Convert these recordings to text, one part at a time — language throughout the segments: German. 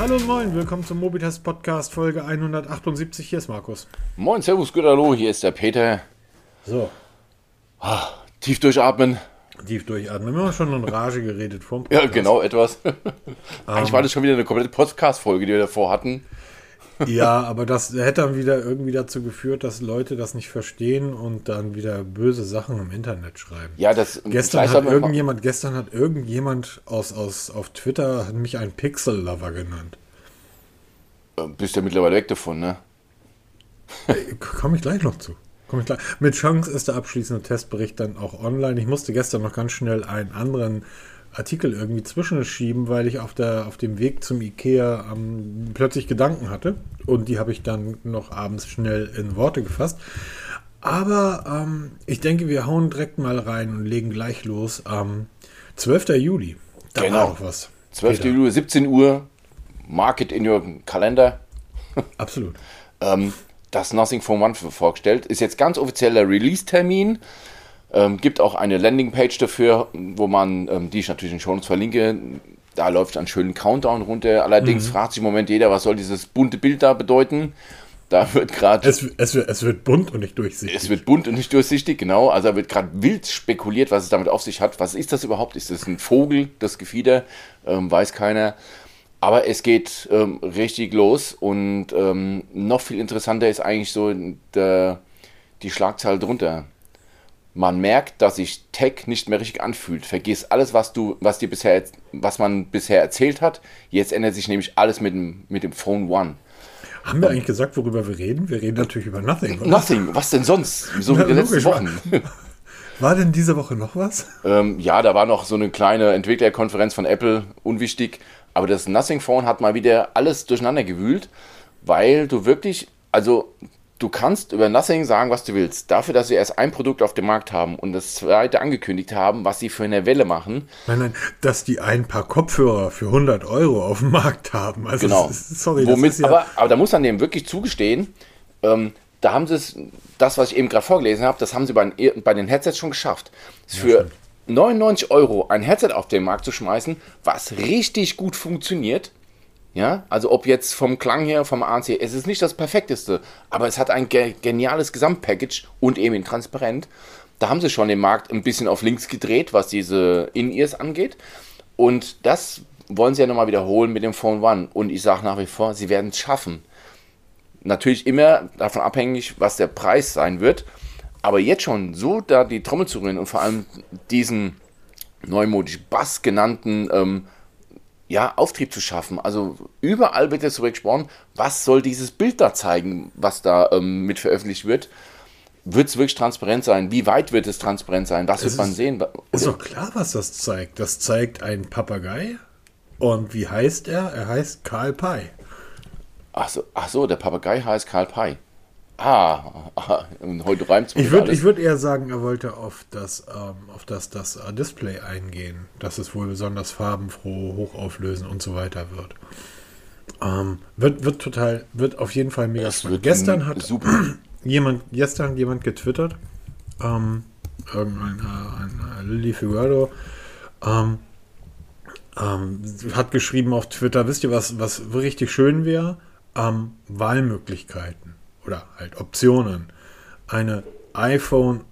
Hallo und moin, willkommen zum Mobitest Podcast Folge 178. Hier ist Markus. Moin, Servus, gut, hallo, hier ist der Peter. So, Tief durchatmen. tief durchatmen. Wir haben schon in Rage geredet vom Ja, Podcast. genau, etwas. Eigentlich war das schon wieder eine komplette Podcast-Folge, die wir davor hatten. Ja, aber das hätte dann wieder irgendwie dazu geführt, dass Leute das nicht verstehen und dann wieder böse Sachen im Internet schreiben. Ja, das Gestern hat irgendjemand, gestern hat irgendjemand aus, aus auf Twitter hat mich einen Pixel-Lover genannt. Äh, Bist ja mittlerweile weg davon, ne? Komme ich gleich noch zu. Komm ich gleich. Mit Chance ist der abschließende Testbericht dann auch online. Ich musste gestern noch ganz schnell einen anderen Artikel irgendwie zwischenschieben, weil ich auf, der, auf dem Weg zum Ikea ähm, plötzlich Gedanken hatte. Und die habe ich dann noch abends schnell in Worte gefasst. Aber ähm, ich denke, wir hauen direkt mal rein und legen gleich los. Am 12. Juli. Da Genau. war doch was. 12. Peter. Juli, 17 Uhr, mark it in your Kalender. Absolut. Ähm, das Nothing Phone One vorgestellt. Ist jetzt ganz offizieller Release-Termin. Ähm, gibt auch eine Landingpage dafür, wo man, ähm, die ich natürlich in den Show Notes verlinke, da läuft einen schönen Countdown runter. Allerdings Mhm. fragt sich im Moment jeder, was soll dieses bunte Bild da bedeuten? Da wird gerade Es, es, wird- es wird bunt und nicht durchsichtig. Es wird bunt und nicht durchsichtig, genau. Also da wird gerade wild spekuliert, was es damit auf sich hat. Was ist das überhaupt? Ist das ein Vogel, das Gefieder? Ähm, weiß keiner. Aber es geht ähm, richtig los und ähm, noch viel interessanter ist eigentlich so der, die Schlagzahl drunter. Man merkt, dass sich Tech nicht mehr richtig anfühlt. Vergiss alles, was du, was dir bisher, was man bisher erzählt hat. Jetzt ändert sich nämlich alles mit dem, mit dem Phone One. Haben wir eigentlich gesagt, worüber wir reden? Wir reden natürlich über Nothing. Oder? Nothing. Was denn sonst? So wie die letzten Wochen. War denn diese Woche noch was? Ähm, ja, da war noch so eine kleine Entwicklerkonferenz von Apple, unwichtig. Aber das Nothing Phone hat mal wieder alles durcheinander gewühlt, weil du wirklich, also du kannst über Nothing sagen, was du willst. Dafür, dass sie erst ein Produkt auf dem Markt haben und das zweite angekündigt haben, was sie für eine Welle machen. Nein, nein, dass die ein paar Kopfhörer für 100 Euro auf dem Markt haben. Also, Genau. das ist, sorry, Womit, ja, aber, aber da muss man dem wirklich zugestehen, ähm, da haben sie es, das, was ich eben gerade vorgelesen habe, das haben sie bei, den- bei den Headsets schon geschafft. Für 99 Euro ein Headset auf den Markt zu schmeißen, was richtig gut funktioniert. Ja, also ob jetzt vom Klang her, vom ANC, es ist nicht das perfekteste, aber es hat ein ge geniales Gesamtpackage und eben in transparent. Da haben sie schon den Markt ein bisschen auf links gedreht, was diese In-Ears angeht. Und das wollen sie ja nochmal wiederholen mit dem Phone One. Und ich sage nach wie vor, sie werden es schaffen. Natürlich immer davon abhängig, was der Preis sein wird. Aber jetzt schon so da die Trommel zu rühren und vor allem diesen neumodisch Bass genannten ähm, ja, Auftrieb zu schaffen. Also überall wird jetzt darüber gesprochen, was soll dieses Bild da zeigen, was da ähm, mit veröffentlicht wird. Wird es wirklich transparent sein? Wie weit wird es transparent sein? Was wird man ist- sehen? ist doch klar, was das zeigt. Das zeigt einen Papagei. Und wie heißt er? Er heißt Karl Pei. Ach so, ach so, der Papagei heißt Karl Pei. Ah, und heute reimt es Ich würde würd eher sagen, er wollte auf das, ähm, auf das, das äh, Display eingehen, dass es wohl besonders farbenfroh, hochauflösend und so weiter wird. Ähm, wird, wird total, wird auf jeden Fall mega Das spannend. Gestern hat super. jemand, gestern jemand getwittert, ähm, irgendein äh, ein, äh, Lily Figueroa, ähm, ähm, hat geschrieben auf Twitter, wisst ihr, was, was richtig schön wäre? Ähm, Wahlmöglichkeiten oder halt Optionen. Eine iPhone,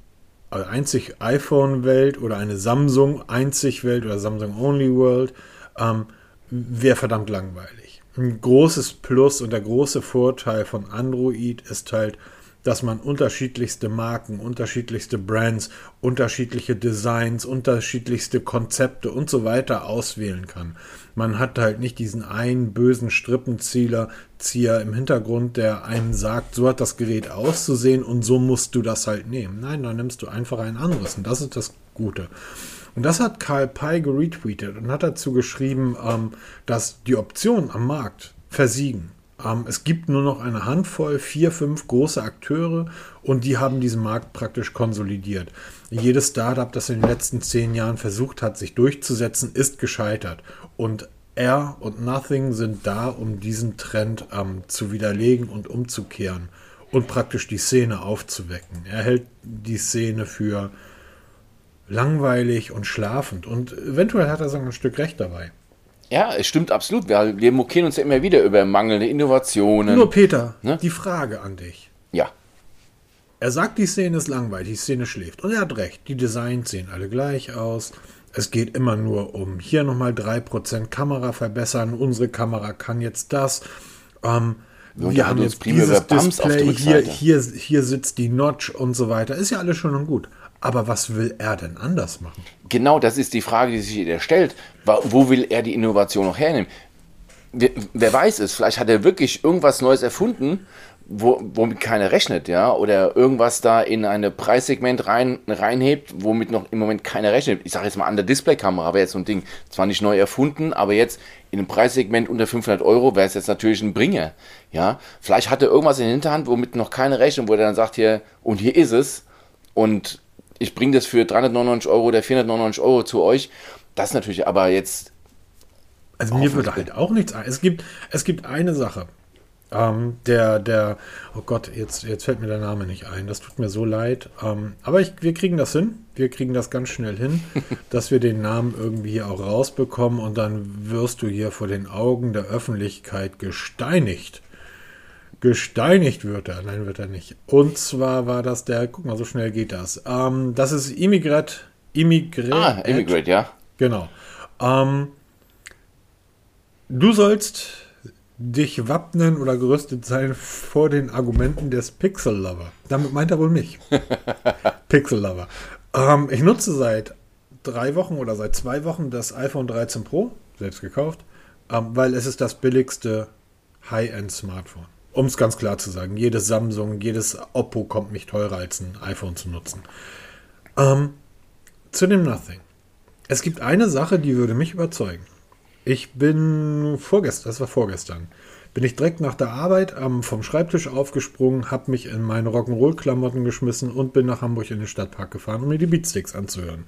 also einzig iPhone-Welt oder eine Samsung-Einzig-Welt oder Samsung-Only-World ähm, wäre verdammt langweilig. Ein großes Plus und der große Vorteil von Android ist halt, dass man unterschiedlichste Marken, unterschiedlichste Brands, unterschiedliche Designs, unterschiedlichste Konzepte und so weiter auswählen kann. Man hat halt nicht diesen einen bösen Strippenzieher Zieher im Hintergrund, der einem sagt, so hat das Gerät auszusehen und so musst du das halt nehmen. Nein, dann nimmst du einfach ein anderes und das ist das Gute. Und das hat Karl Pei geretweetet und hat dazu geschrieben, ähm, dass die Optionen am Markt versiegen. Ähm, es gibt nur noch eine Handvoll, vier, fünf große Akteure und die haben diesen Markt praktisch konsolidiert. Jedes Startup, das in den letzten zehn Jahren versucht hat, sich durchzusetzen, ist gescheitert. Und er und Nothing sind da, um diesen Trend ähm, zu widerlegen und umzukehren und praktisch die Szene aufzuwecken. Er hält die Szene für langweilig und schlafend und eventuell hat er sogar ein Stück recht dabei. Ja, es stimmt absolut. Wir, wir mokieren uns ja immer wieder über mangelnde Innovationen. Nur Peter, Ne? die Frage an dich. Ja, Er sagt, die Szene ist langweilig, die Szene schläft. Und er hat recht, die Designs sehen alle gleich aus. Es geht immer nur um hier nochmal 3% Kamera verbessern. Unsere Kamera kann jetzt das. Ähm, Wir wir haben jetzt dieses Display, hier, hier, hier sitzt die Notch und so weiter. Ist ja alles schön und gut. Aber was will er denn anders machen? genau das ist die Frage, die sich jeder stellt. Wo will er die Innovation noch hernehmen? Wer, wer weiß es, vielleicht hat er wirklich irgendwas Neues erfunden, wo, womit keiner rechnet, ja, oder irgendwas da in ein Preissegment rein, reinhebt, womit noch im Moment keiner rechnet. Ich sage jetzt mal an der Displaykamera wäre jetzt so ein Ding, zwar nicht neu erfunden, aber jetzt in einem Preissegment unter 500 Euro wäre es jetzt natürlich ein Bringer, ja. Vielleicht hat er irgendwas in der Hinterhand, womit noch keiner rechnet, wo er dann sagt hier, und hier ist es, und ich bringe das für 399 Euro oder 499 Euro zu euch. Das ist natürlich aber jetzt, Also mir würde halt auch nichts ein. Es gibt, es gibt eine Sache. Ähm, der, der, oh Gott, jetzt, jetzt fällt mir der Name nicht ein. Das tut mir so leid. Ähm, aber ich, wir kriegen das hin. Wir kriegen das ganz schnell hin, dass wir den Namen irgendwie hier auch rausbekommen und dann wirst du hier vor den Augen der Öffentlichkeit gesteinigt. Gesteinigt wird er. Nein, wird er nicht. Und zwar war das der, guck mal, so schnell geht das. Ähm, das ist Immigrat. Immigrat. ah, Immigrate, ja. Genau. Ähm, du sollst dich wappnen oder gerüstet sein vor den Argumenten des Pixel Lover. Damit meint er wohl mich. Pixel Lover. Ähm, ich nutze seit drei Wochen oder seit zwei Wochen das iPhone 13 Pro, selbst gekauft, ähm, weil es ist das billigste High-End-Smartphone. Um es ganz klar zu sagen, jedes Samsung, jedes Oppo kommt mich teurer als ein iPhone zu nutzen. Ähm, zu dem Nothing. Es gibt eine Sache, die würde mich überzeugen. Ich bin vorgestern, das war vorgestern, bin ich direkt nach der Arbeit ähm, vom Schreibtisch aufgesprungen, habe mich in meine Rock'n'Roll-Klamotten geschmissen und bin nach Hamburg in den Stadtpark gefahren, um mir die Beatsticks anzuhören.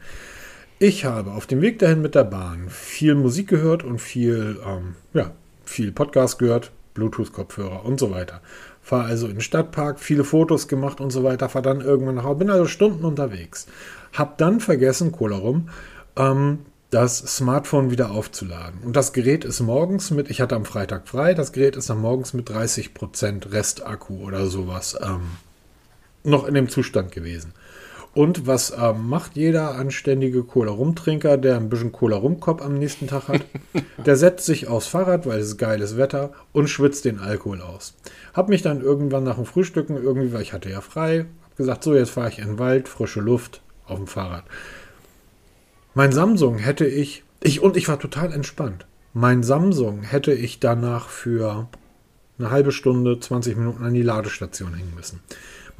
Ich habe auf dem Weg dahin mit der Bahn viel Musik gehört und viel, ähm, ja, viel Podcast gehört, Bluetooth-Kopfhörer und so weiter. Fahre also in den Stadtpark, viele Fotos gemacht und so weiter, fahre dann irgendwann nach Hause, bin also Stunden unterwegs. Hab dann vergessen, Cola rum, ähm, das Smartphone wieder aufzuladen. Und das Gerät ist morgens mit, ich hatte am Freitag frei, das Gerät ist dann morgens mit 30% Restakku oder sowas ähm, noch in dem Zustand gewesen. Und was ähm, macht jeder anständige Cola-Rumtrinker, der ein bisschen Cola-Rumkopf am nächsten Tag hat? Der setzt sich aufs Fahrrad, weil es geiles Wetter und schwitzt den Alkohol aus. Hab mich dann irgendwann nach dem Frühstücken irgendwie, weil ich hatte ja frei, hab gesagt, so jetzt fahre ich in den Wald, frische Luft auf dem Fahrrad. Mein Samsung hätte ich, ich und ich war total entspannt. Mein Samsung hätte ich danach für eine halbe Stunde, 20 Minuten an die Ladestation hängen müssen.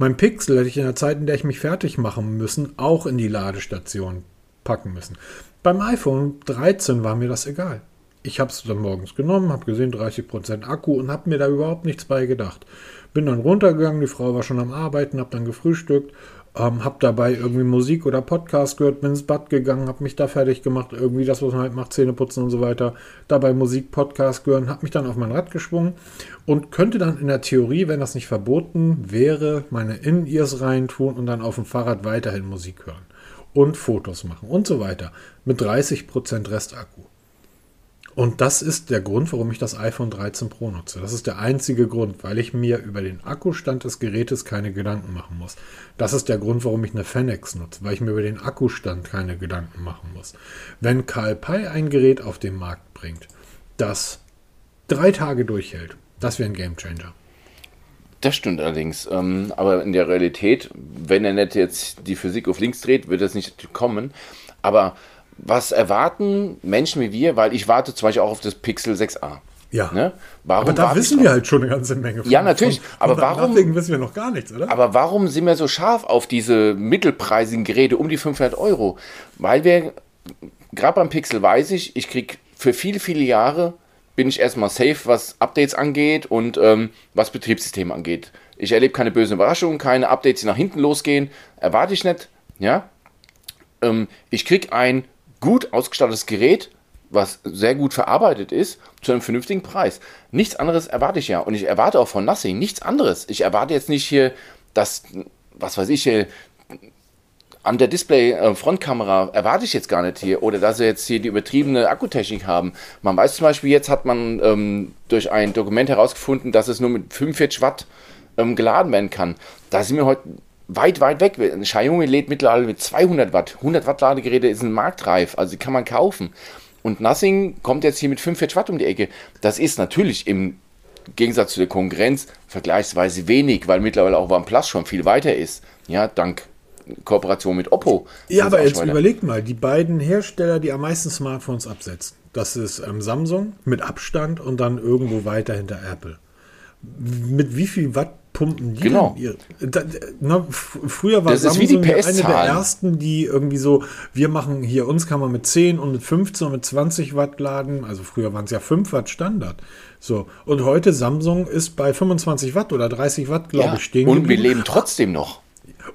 Mein Pixel hätte ich in der Zeit, in der ich mich fertig machen müssen, auch in die Ladestation packen müssen. Beim iPhone 13 war mir das egal. Ich habe es dann morgens genommen, habe gesehen 30% Akku und habe mir da überhaupt nichts bei gedacht. Bin dann runtergegangen, die Frau war schon am Arbeiten, habe dann gefrühstückt, ähm, habe dabei irgendwie Musik oder Podcast gehört, bin ins Bad gegangen, habe mich da fertig gemacht, irgendwie das, was man halt macht, Zähne putzen und so weiter. Dabei Musik, Podcast gehört, habe mich dann auf mein Rad geschwungen und könnte dann in der Theorie, wenn das nicht verboten wäre, meine In-Ears reintun und dann auf dem Fahrrad weiterhin Musik hören und Fotos machen und so weiter mit 30% Restakku. Und das ist der Grund, warum ich das iPhone 13 Pro nutze. Das ist der einzige Grund, weil ich mir über den Akkustand des Gerätes keine Gedanken machen muss. Das ist der Grund, warum ich eine Fanex nutze, weil ich mir über den Akkustand keine Gedanken machen muss. Wenn Karl Pei ein Gerät auf den Markt bringt, das drei Tage durchhält, das wäre ein Gamechanger. Das stimmt allerdings. Ähm, aber in der Realität, wenn er nicht jetzt die Physik auf links dreht, wird das nicht kommen. Aber was erwarten Menschen wie wir? Weil ich warte zum Beispiel auch auf das Pixel 6a. Ja. Ne? Warum Aber da wissen drauf? wir halt schon eine ganze Menge. Ja, natürlich. Aber warum- Deswegen wissen wir noch gar nichts, oder? Aber warum sind wir so scharf auf diese mittelpreisigen Geräte um die 500 Euro? Weil wir, gerade beim Pixel weiß ich, ich krieg für viele, viele Jahre bin ich erstmal safe, was Updates angeht und ähm, was Betriebssystem angeht. Ich erlebe keine bösen Überraschungen, keine Updates, die nach hinten losgehen. Erwarte ich nicht. Ja? Ähm, ich krieg ein gut ausgestattetes Gerät, was sehr gut verarbeitet ist, zu einem vernünftigen Preis. Nichts anderes erwarte ich ja. Und ich erwarte auch von Nothing nichts anderes. Ich erwarte jetzt nicht hier, dass, was weiß ich, hier an der Display-Frontkamera äh, erwarte ich jetzt gar nicht hier. Oder dass sie jetzt hier die übertriebene Akkutechnik haben. Man weiß zum Beispiel, jetzt hat man ähm, durch ein Dokument herausgefunden, dass es nur mit 45 Watt ähm, geladen werden kann. Da sind wir heute weit, weit weg. Xiaomi lädt mittlerweile mit 200 Watt. 100 Watt Ladegeräte ist ein marktreif, also kann man kaufen. Und Nothing kommt jetzt hier mit 45 Watt um die Ecke. Das ist natürlich im Gegensatz zu der Konkurrenz vergleichsweise wenig, weil mittlerweile auch OnePlus schon viel weiter ist. Ja, dank Kooperation mit Oppo. Ja, aber jetzt weiter. überlegt mal, die beiden Hersteller, die am meisten Smartphones absetzen, das ist ähm, Samsung mit Abstand und dann irgendwo weiter hinter Apple. Mit wie viel Watt pumpen die genau. Ihr, da, na, früher war das Samsung eine der ersten, die irgendwie so, wir machen hier, uns kann man mit 10 und mit 15 und mit 20 Watt laden. Also früher waren es ja 5 Watt Standard. So. Und heute Samsung ist bei 25 Watt oder 30 Watt, glaube ja, ich, stehen. Und wir leben trotzdem noch.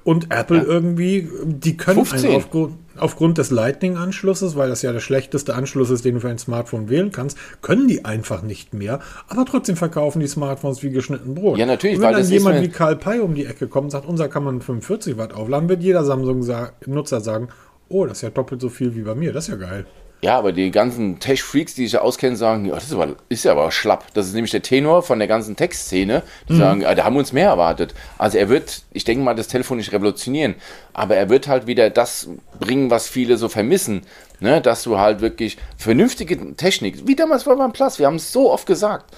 Und Apple ja. irgendwie, die können 15. aufgrund, aufgrund des Lightning-Anschlusses, weil das ja der schlechteste Anschluss ist, den du für ein Smartphone wählen kannst, können die einfach nicht mehr. Aber trotzdem verkaufen die Smartphones wie geschnitten Brot. Ja, natürlich. Und wenn dann jemand wie Karl Pei um die Ecke kommt und sagt, unser kann man 45 Watt aufladen, wird jeder Samsung-Nutzer sagen, oh, das ist ja doppelt so viel wie bei mir, das ist ja geil. Ja, aber die ganzen Tech-Freaks, die sich ja auskennen, sagen, ja, das ist, aber, ist ja aber schlapp. Das ist nämlich der Tenor von der ganzen Tech-Szene. Die mhm. sagen, ja, da haben wir uns mehr erwartet. Also er wird, ich denke mal, das Telefon nicht revolutionieren, aber er wird halt wieder das bringen, was viele so vermissen. Ne? Dass du halt wirklich vernünftige Technik, wie damals bei OnePlus, wir haben es so oft gesagt,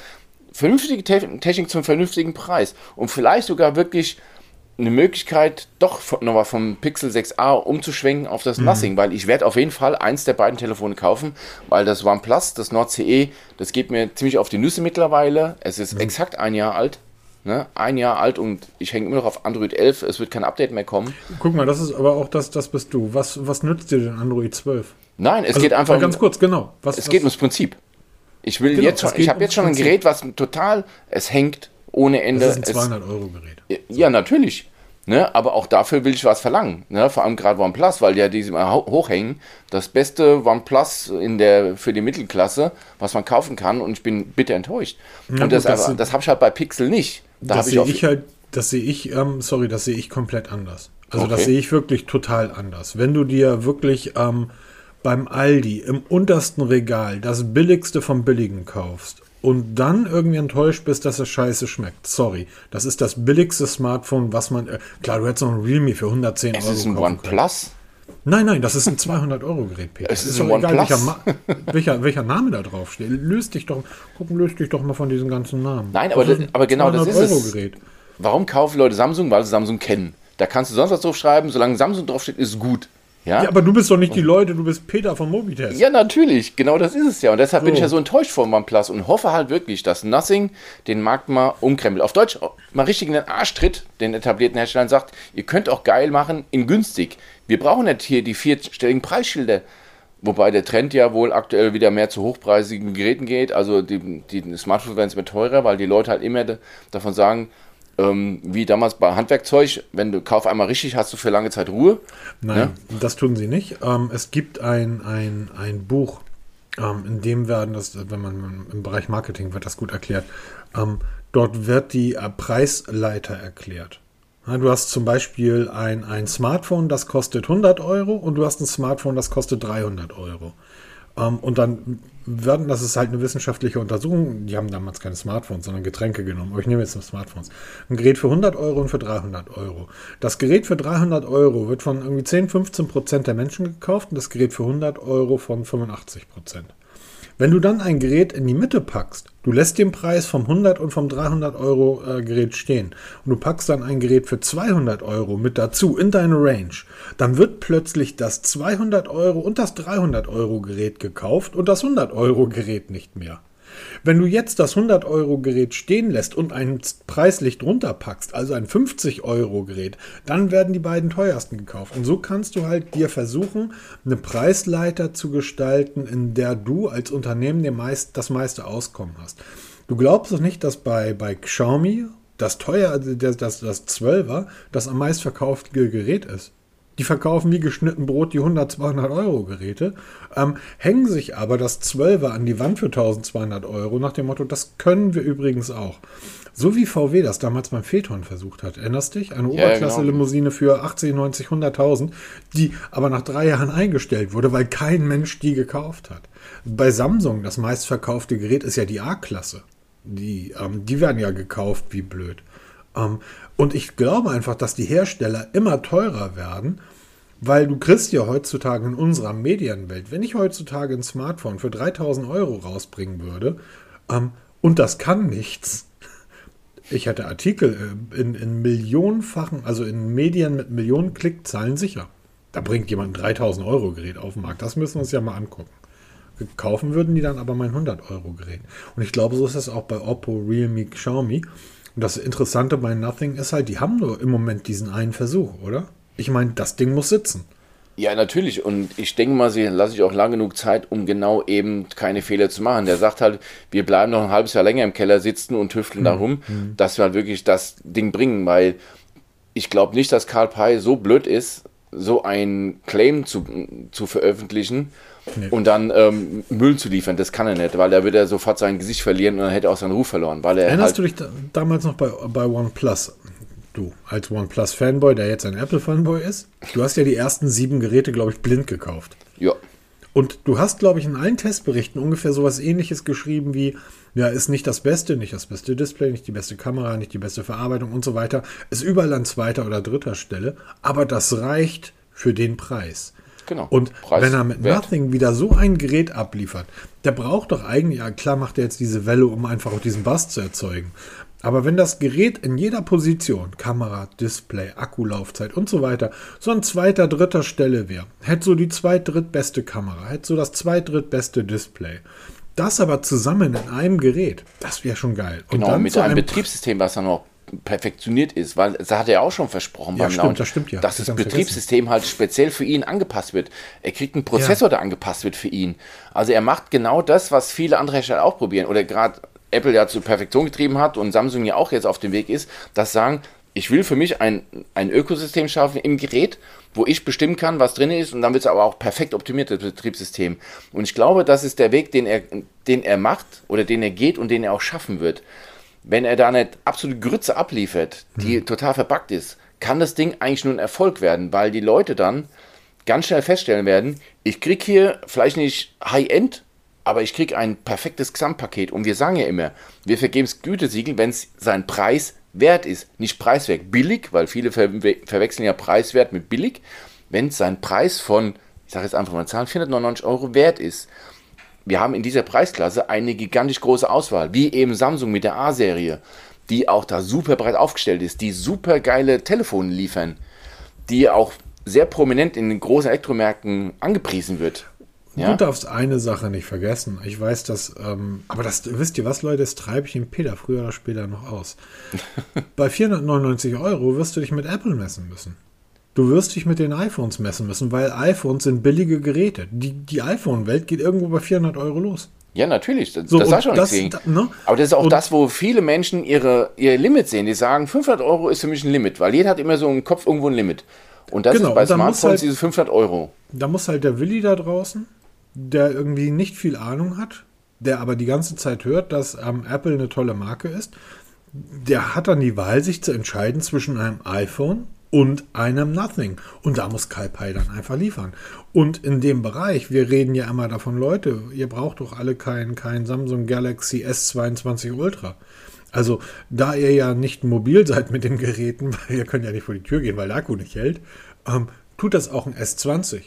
vernünftige Technik zum vernünftigen Preis und vielleicht sogar wirklich eine Möglichkeit, doch nochmal vom Pixel 6a umzuschwenken auf das mhm. Nothing, weil ich werde auf jeden Fall eins der beiden Telefone kaufen, weil das OnePlus, das Nord CE, das geht mir ziemlich auf die Nüsse mittlerweile. Es ist mhm. exakt ein Jahr alt. Ne? Ein Jahr alt und ich hänge immer noch auf Android 11. Es wird kein Update mehr kommen. Guck mal, das ist aber auch das, das bist du. Was, was nützt dir denn Android 12? Nein, es also, geht einfach. Ganz kurz, genau. Was, es was? geht ums Prinzip. Ich will genau, jetzt schon, ich habe jetzt schon ein Gerät, was total, es hängt ohne Ende. Das ist ein 200 Euro Gerät. Ja, natürlich. Ne, aber auch dafür will ich was verlangen. Ne? Vor allem gerade OnePlus, weil ja diese immer hochhängen. Das beste OnePlus in der, für die Mittelklasse, was man kaufen kann. Und ich bin bitter enttäuscht. Ja, und das, das, das habe ich halt bei Pixel nicht. Da das sehe ich, ich, halt, das sehe ich, ähm, sorry, das sehe ich komplett anders. Also okay. das sehe ich wirklich total anders. Wenn du dir wirklich ähm, beim Aldi im untersten Regal das billigste vom Billigen kaufst und dann irgendwie enttäuscht bist, dass es scheiße schmeckt. Sorry, das ist das billigste Smartphone, was man. Äh, klar, du hättest noch ein Realme für 110 es Euro. Ist es ein OnePlus? Nein, nein, das ist ein 200 Euro Gerät, Peter. Es ist, ist ein egal, welcher, welcher, welcher, Name da drauf steht. Löst dich doch, guck, löst dich doch mal von diesen ganzen Namen. Nein, aber, das, aber genau das ist es. Warum kaufen Leute Samsung? Weil sie Samsung kennen. Da kannst du sonst was draufschreiben, solange Samsung draufsteht, ist gut. Ja? ja, aber du bist doch nicht die Leute, du bist Peter von Mobitest. Ja, natürlich, genau das ist es ja. Und deshalb so. bin ich ja so enttäuscht von OnePlus und hoffe halt wirklich, dass Nothing den Markt mal umkrempelt. Auf Deutsch mal richtig in den Arsch tritt, den etablierten Herstellern sagt, ihr könnt auch geil machen in günstig. Wir brauchen nicht hier die vierstelligen Preisschilder. Wobei der Trend ja wohl aktuell wieder mehr zu hochpreisigen Geräten geht. Also die, die Smartphones werden immer teurer, weil die Leute halt immer davon sagen, ähm, wie damals bei Handwerkzeug, wenn du kauf einmal richtig, hast du für lange Zeit Ruhe. Nein, ja? das tun sie nicht. Ähm, es gibt ein, ein, ein Buch, ähm, in dem werden das, wenn man im Bereich Marketing wird das gut erklärt, ähm, dort wird die äh, Preisleiter erklärt. Ja, du hast zum Beispiel ein, ein Smartphone, das kostet 100 Euro und du hast ein Smartphone, das kostet 300 Euro. Ähm, und dann werden, das ist halt eine wissenschaftliche Untersuchung, die haben damals keine Smartphones, sondern Getränke genommen. Aber ich nehme jetzt nur Smartphones. Ein Gerät für 100 Euro und für 300 Euro. Das Gerät für 300 Euro wird von irgendwie 10, 15 Prozent der Menschen gekauft und das Gerät für 100 Euro von 85 Prozent. Wenn du dann ein Gerät in die Mitte packst, du lässt den Preis vom 100 und vom 300 Euro äh, Gerät stehen und du packst dann ein Gerät für 200 Euro mit dazu in deine Range, dann wird plötzlich das 200 Euro und das 300 Euro Gerät gekauft und das 100 Euro Gerät nicht mehr. Wenn du jetzt das 100-Euro-Gerät stehen lässt und ein Preislicht runterpackst, also ein 50-Euro-Gerät, dann werden die beiden teuersten gekauft. Und so kannst du halt dir versuchen, eine Preisleiter zu gestalten, in der du als Unternehmen meist, das meiste Auskommen hast. Du glaubst doch nicht, dass bei, bei Xiaomi das teuer, das, das, das 12er, das am meistverkaufte Gerät ist. Die verkaufen wie geschnitten Brot die 100, 200 Euro Geräte, ähm, hängen sich aber das 12er an die Wand für 1200 Euro nach dem Motto, das können wir übrigens auch. So wie VW das damals beim Phaeton versucht hat. Erinnerst dich? Eine Ja, ja, Oberklasse-Limousine für 80, 90, 100.000, die aber nach drei Jahren eingestellt wurde, weil kein Mensch die gekauft hat. Bei Samsung, das meistverkaufte Gerät, ist ja die A-Klasse. Die, ähm, die werden ja gekauft wie blöd. Ähm, und ich glaube einfach, dass die Hersteller immer teurer werden, weil du kriegst ja heutzutage in unserer Medienwelt, wenn ich heutzutage ein Smartphone für 3000 Euro rausbringen würde, ähm, und das kann nichts, ich hätte Artikel äh, in, in millionenfachen, also in Medien mit Millionen Klickzahlen sicher. Da bringt jemand ein 3000 Euro Gerät auf den Markt. Das müssen wir uns ja mal angucken. Kaufen würden die dann aber mein 100 Euro Gerät. Und ich glaube, so ist es auch bei Oppo, Realme, Xiaomi. Und das Interessante bei Nothing ist halt, die haben nur im Moment diesen einen Versuch, oder? Ich meine, das Ding muss sitzen. Ja, natürlich. Und ich denke mal, sie lasse ich auch lang genug Zeit, um genau eben keine Fehler zu machen. Der sagt halt, wir bleiben noch ein halbes Jahr länger im Keller sitzen und tüfteln da rum, dass wir halt wirklich das Ding bringen, weil ich glaube nicht, dass Karl Pei so blöd ist, so ein Claim zu, zu veröffentlichen und dann ähm, Müll zu liefern. Das kann er nicht, weil da würde er sofort sein Gesicht verlieren und dann hätte er auch seinen Ruf verloren. Weil er Erinnerst halt, du dich da, damals noch bei, bei OnePlus? Du, als OnePlus-Fanboy, der jetzt ein Apple-Fanboy ist, du hast ja die ersten sieben Geräte, glaube ich, blind gekauft. Ja, Und du hast, glaube ich, in allen Testberichten ungefähr sowas ähnliches geschrieben wie, ja, ist nicht das Beste, nicht das beste Display, nicht die beste Kamera, nicht die beste Verarbeitung und so weiter. Ist überall an zweiter oder dritter Stelle, aber das reicht für den Preis. genau. Und Preis, wenn er mit Wert. Nothing wieder so ein Gerät abliefert, der braucht doch eigentlich, ja klar macht er jetzt diese Welle, um einfach auch diesen Bass zu erzeugen. Aber wenn das Gerät in jeder Position, Kamera, Display, Akkulaufzeit und so weiter, so an zweiter, dritter Stelle wäre, hätte so die zweit-, drittbeste Kamera, hätte so das zweit-, drittbeste Display. Das aber zusammen in einem Gerät, das wäre schon geil. Und Genau, mit zu einem Betriebssystem, was dann noch perfektioniert ist, weil das hat er auch schon versprochen Ja, beim stimmt, Launch, das stimmt ja. dass Das das Betriebssystem halt speziell für ihn angepasst wird. Er kriegt einen Prozessor, der angepasst wird für ihn. Also er macht genau das, was viele andere Hersteller auch probieren oder gerade Apple ja zur Perfektion getrieben hat und Samsung ja auch jetzt auf dem Weg ist, dass sagen, ich will für mich ein, ein Ökosystem schaffen im Gerät, wo ich bestimmen kann, was drin ist und dann wird es aber auch perfekt optimiert, das Betriebssystem. Und ich glaube, das ist der Weg, den er, den er macht oder den er geht und den er auch schaffen wird. Wenn er da nicht absolute Grütze abliefert, die total verbuggt ist, kann das Ding eigentlich nur ein Erfolg werden, weil die Leute dann ganz schnell feststellen werden, ich krieg hier vielleicht nicht High-End, aber ich krieg ein perfektes Gesamtpaket. Und wir sagen ja immer, wir vergeben das Gütesiegel, wenn es seinen Preis wert ist. Nicht preiswert, billig, weil viele ver verwechseln ja preiswert mit billig. Wenn es sein Preis von, ich sage jetzt einfach mal Zahlen, 499 Euro wert ist. Wir haben in dieser Preisklasse eine gigantisch große Auswahl, wie eben Samsung mit der A-Serie, die auch da super breit aufgestellt ist, die super geile Telefone liefern, die auch sehr prominent in den großen Elektromärkten angepriesen wird. Ja? Du darfst eine Sache nicht vergessen. Ich weiß, dass, ähm, aber das wisst ihr was, Leute, das treibe ich den Peter früher oder später noch aus. Bei 499 Euro wirst du dich mit Apple messen müssen. Du wirst dich mit den iPhones messen müssen, weil iPhones sind billige Geräte. Die, die iPhone-Welt geht irgendwo bei 400 Euro los. Ja, natürlich. Das, So, das sag schon das- da- ne? Aber das ist auch Und- das, wo viele Menschen ihre, ihr Limit sehen. Die sagen, 500 Euro ist für mich ein Limit, weil jeder hat immer so im Kopf irgendwo ein Limit. Und das Genau, ist bei Smartphones halt- diese 500 Euro. Da muss halt der Willi da draußen, der irgendwie nicht viel Ahnung hat, der aber die ganze Zeit hört, dass ähm, Apple eine tolle Marke ist, der hat dann die Wahl, sich zu entscheiden zwischen einem iPhone und einem Nothing. Und da muss Kai Pai dann einfach liefern. Und in dem Bereich, wir reden ja immer davon, Leute, ihr braucht doch alle kein, kein Samsung Galaxy S22 Ultra. Also, da ihr ja nicht mobil seid mit den Geräten, weil ihr könnt ja nicht vor die Tür gehen, weil der Akku nicht hält, ähm, tut das auch ein S20.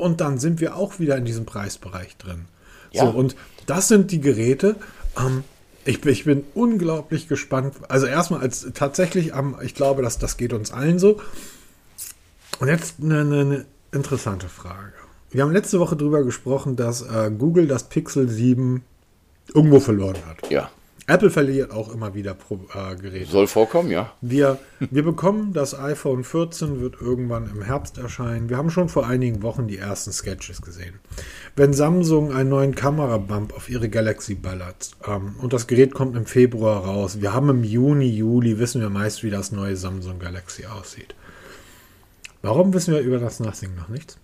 Und dann sind wir auch wieder in diesem Preisbereich drin. Ja. So, und das sind die Geräte. Ähm, ich, bin- ich bin unglaublich gespannt. Also erstmal als tatsächlich am, ich glaube, dass das geht uns allen so. Und jetzt eine, eine, eine interessante Frage. Wir haben letzte Woche darüber gesprochen, dass äh, Google das Pixel 7 irgendwo verloren hat. Ja, Apple verliert auch immer wieder Pro, äh, Geräte. soll vorkommen, ja. Wir, wir bekommen das iPhone 14, wird irgendwann im Herbst erscheinen. Wir haben schon vor einigen Wochen die ersten Sketches gesehen. Wenn Samsung einen neuen Kamerabump auf ihre Galaxy ballert ähm, und das Gerät kommt im Februar raus, wir haben im Juni, Juli, wissen wir meist, wie das neue Samsung Galaxy aussieht. Warum wissen wir über das Nothing noch nichts?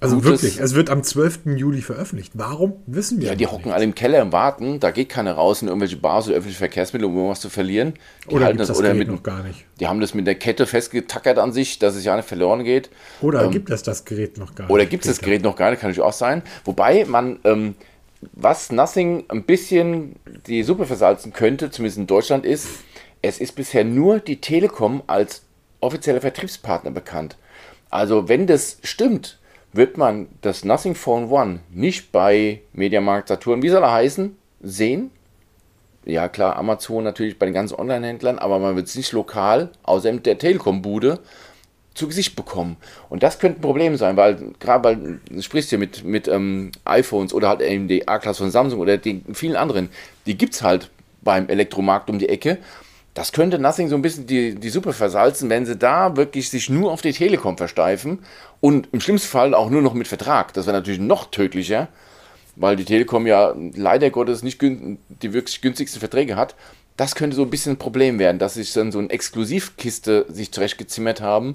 Also gutes- wirklich, es wird am 12. Juli veröffentlicht. Warum? Wissen wir Ja, die hocken nicht. alle im Keller und warten. Da geht keiner raus in irgendwelche Bars oder öffentliche Verkehrsmittel, um irgendwas zu verlieren. Die Oder halten das, das oder Gerät mit, noch gar nicht? Die haben das mit der Kette festgetackert an sich, dass es ja nicht verloren geht. Oder gibt es das Gerät noch gar Ähm, Oder nicht? gibt es das? Gerät noch gar nicht, kann natürlich auch sein. Wobei man, ähm, was Nothing ein bisschen die Suppe versalzen könnte, zumindest in Deutschland, ist, es ist bisher nur die Telekom als offizieller Vertriebspartner bekannt. Also wenn das stimmt, wird man das Nothing Phone One nicht bei Mediamarkt, Saturn, wie soll er heißen, sehen. Ja klar, Amazon natürlich bei den ganzen Online-Händlern, aber man wird es nicht lokal, außer in der Telekom-Bude, zu Gesicht bekommen. Und das könnte ein Problem sein, weil gerade weil du sprichst hier mit, mit ähm, iPhones oder halt eben die A-Klasse von Samsung oder den vielen anderen, die gibt es halt beim Elektromarkt um die Ecke. Das könnte Nothing so ein bisschen die, die Suppe versalzen, wenn sie da wirklich sich nur auf die Telekom versteifen und im schlimmsten Fall auch nur noch mit Vertrag. Das wäre natürlich noch tödlicher, weil die Telekom ja leider Gottes nicht die wirklich günstigsten Verträge hat. Das könnte so ein bisschen ein Problem werden, dass sich dann so eine Exklusivkiste sich zurechtgezimmert haben,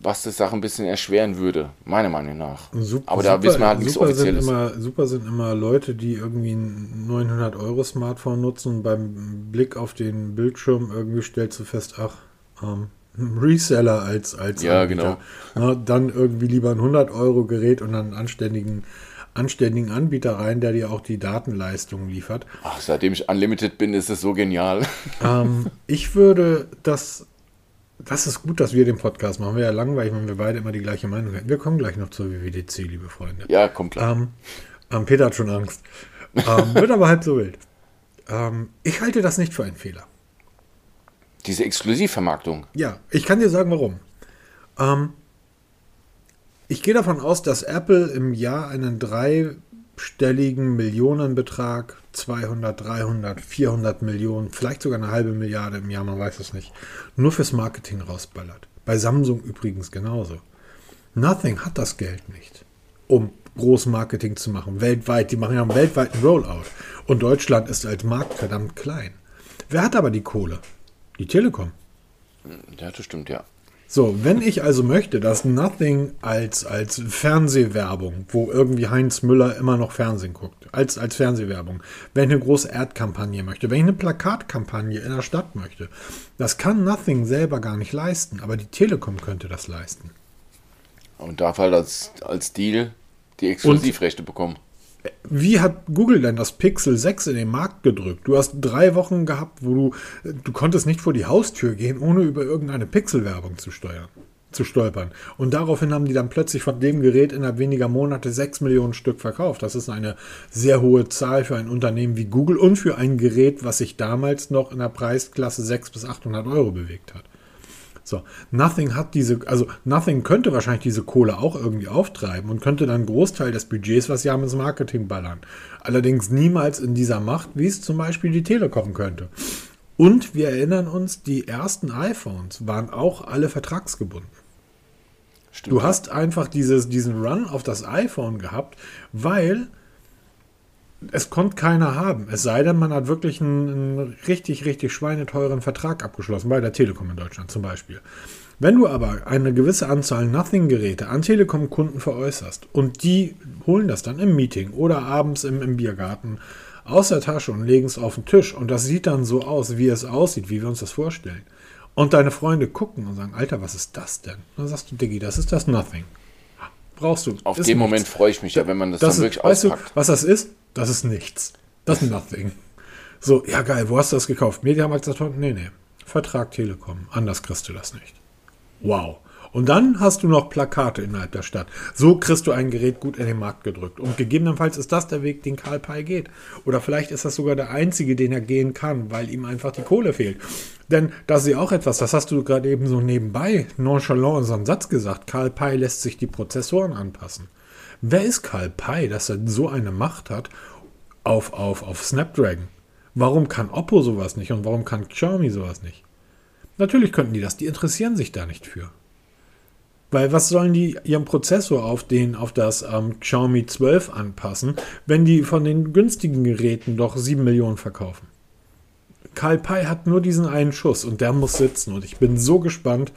was das Sache ein bisschen erschweren würde, meiner Meinung nach. Sup- Aber da wissen wir halt nichts super sind, Offizielles. immer, super sind immer Leute, die irgendwie ein 900-Euro-Smartphone nutzen und beim Blick auf den Bildschirm irgendwie stellst du fest, ach, ähm, Reseller als, als Ja, genau. Na, dann irgendwie lieber ein 100-Euro-Gerät und dann einen anständigen, anständigen Anbieter rein, der dir auch die Datenleistung liefert. Ach, seitdem ich Unlimited bin, ist es so genial. Ähm, ich würde das. Das ist gut, dass wir den Podcast machen. Wäre ja langweilig, wenn wir beide immer die gleiche Meinung hätten. Wir kommen gleich noch zur WWDC, liebe Freunde. ja, kommt klar. Ähm, ähm, Peter hat schon Angst. Ähm, wird aber halb so wild. Ähm, ich halte das nicht für einen Fehler. Diese Exklusivvermarktung. Ja, ich kann dir sagen, warum. Ähm, ich gehe davon aus, dass Apple im Jahr einen dreistelligen Millionenbetrag, 200, 300, 400 Millionen, vielleicht sogar eine halbe Milliarde im Jahr, man weiß es nicht, nur fürs Marketing rausballert. Bei Samsung übrigens genauso. Nothing hat das Geld nicht, um Großmarketing zu machen, weltweit. Die machen ja einen weltweiten Rollout. Und Deutschland ist als Markt verdammt klein. Wer hat aber die Kohle? Die Telekom. Ja, das stimmt, ja. So, wenn ich also möchte, dass Nothing als, als Fernsehwerbung, wo irgendwie Heinz Müller immer noch Fernsehen guckt, als, als Fernsehwerbung, wenn ich eine große Ad-Kampagne möchte, wenn ich eine Plakatkampagne in der Stadt möchte, das kann Nothing selber gar nicht leisten, aber die Telekom könnte das leisten. Und darf halt als, als Deal die Exklusivrechte bekommen. Wie hat Google denn das Pixel 6 in den Markt gedrückt? Du hast drei Wochen gehabt, wo du, du konntest nicht vor die Haustür gehen, ohne über irgendeine Pixel-Werbung zu steuern, zu stolpern. Und daraufhin haben die dann plötzlich von dem Gerät innerhalb weniger Monate 6 Millionen Stück verkauft. Das ist eine sehr hohe Zahl für ein Unternehmen wie Google und für ein Gerät, was sich damals noch in der Preisklasse 600 bis 800 Euro bewegt hat. So, Nothing hat diese, also Nothing könnte wahrscheinlich diese Kohle auch irgendwie auftreiben und könnte dann einen Großteil des Budgets, was sie haben, ins Marketing ballern. Allerdings niemals in dieser Macht, wie es zum Beispiel die Telekom könnte. Und wir erinnern uns, die ersten iPhones waren auch alle vertragsgebunden. Stimmt. Du hast einfach dieses, diesen Run auf das iPhone gehabt, weil es konnte keiner haben. Es sei denn, man hat wirklich einen, einen richtig, richtig schweineteuren Vertrag abgeschlossen, bei der Telekom in Deutschland zum Beispiel. Wenn du aber eine gewisse Anzahl Nothing-Geräte an Telekom-Kunden veräußerst und die holen das dann im Meeting oder abends im, im Biergarten aus der Tasche und legen es auf den Tisch und das sieht dann so aus, wie es aussieht, wie wir uns das vorstellen. Und deine Freunde gucken und sagen, Alter, was ist das denn? Dann sagst du, Diggi, das ist das Nothing. Brauchst du. Auf nichts. Moment freue ich mich ja, wenn man das, Das dann ist, wirklich weißt du, auspackt. was das ist? Das ist nichts. Das ist nothing. So, ja geil, wo hast du das gekauft? Mediamarkt Saturn? Nee, nee. Vertrag Telekom. Anders kriegst du das nicht. Wow. Und dann hast du noch Plakate innerhalb der Stadt. So kriegst du ein Gerät gut in den Markt gedrückt. Und gegebenenfalls ist das der Weg, den Karl Pei geht. Oder vielleicht ist das sogar der einzige, den er gehen kann, weil ihm einfach die Kohle fehlt. Denn da ist ja auch etwas, das hast du gerade eben so nebenbei nonchalant in so einem Satz gesagt. Karl Pei lässt sich die Prozessoren anpassen. Wer ist Karl Pei, dass er so eine Macht hat auf, auf, auf Snapdragon? Warum kann Oppo sowas nicht und warum kann Xiaomi sowas nicht? Natürlich könnten die das, die interessieren sich da nicht für. Weil was sollen die ihren Prozessor auf den auf das ähm, Xiaomi 12 anpassen, wenn die von den günstigen Geräten doch 7 Millionen verkaufen? Karl Pei hat nur diesen einen Schuss und der muss sitzen und ich bin so gespannt,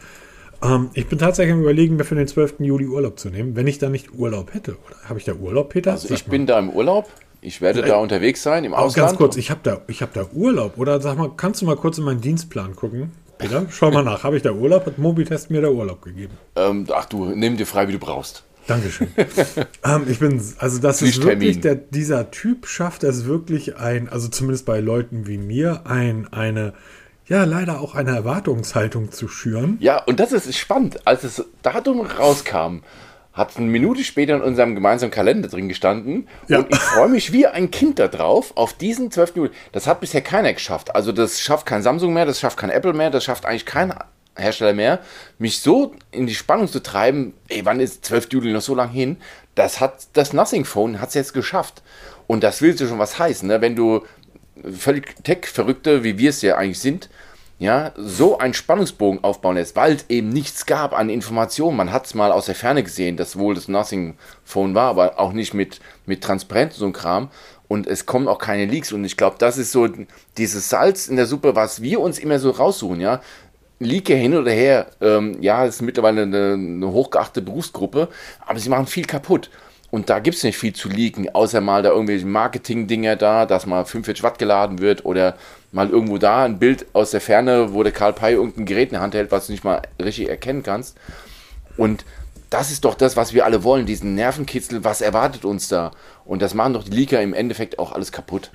Ähm, ich bin tatsächlich am überlegen, mir für den 12. Juli Urlaub zu nehmen, wenn ich da nicht Urlaub hätte. Oder habe ich da Urlaub, Peter? Also ich bin da im Urlaub. Ich werde da unterwegs sein im Ausland. ganz kurz, ich habe da, ich hab da Urlaub. Oder sag mal, kannst du mal kurz in meinen Dienstplan gucken? Peter, schau mal nach. Habe ich da Urlaub? Hat Mobitest mir da Urlaub gegeben? Ähm, ach du, nimm dir frei, wie du brauchst. Dankeschön. ähm, ich bin, also das ist wirklich, der, dieser Typ schafft es wirklich ein, also zumindest bei Leuten wie mir, ein, eine, ja, leider auch eine Erwartungshaltung zu schüren. Ja, und das ist spannend. Als das Datum rauskam, hat es eine Minute später in unserem gemeinsamen Kalender drin gestanden. Ja. Und ich freue mich wie ein Kind darauf, auf diesen 12. Juli. Das hat bisher keiner geschafft. Also das schafft kein Samsung mehr, das schafft kein Apple mehr, das schafft eigentlich kein Hersteller mehr, mich so in die Spannung zu treiben, ey, wann ist 12. Juli noch so lang hin? Das hat das Nothing Phone hat es jetzt geschafft. Und das will so schon was heißen, ne? wenn du völlig Tech-Verrückte, wie wir es ja eigentlich sind, ja, so einen Spannungsbogen aufbauen lässt, weil es eben nichts gab an Informationen. Man hat es mal aus der Ferne gesehen, dass wohl das Nothing Phone war, aber auch nicht mit, mit Transparenz und so ein Kram. Und es kommen auch keine Leaks. Und ich glaube, das ist so dieses Salz in der Suppe, was wir uns immer so raussuchen, ja. Leaker hin oder her, ähm, ja, ist mittlerweile eine, eine hochgeachte Berufsgruppe, aber sie machen viel kaputt. Und da gibt es nicht viel zu leaken, außer mal da irgendwelche Marketing-Dinger da, dass mal 45 Watt geladen wird oder mal irgendwo da ein Bild aus der Ferne, wo der Karl Pei irgendein Gerät in der Hand hält, was du nicht mal richtig erkennen kannst. Und das ist doch das, was wir alle wollen, diesen Nervenkitzel, was erwartet uns da? Und das machen doch die Leaker im Endeffekt auch alles kaputt.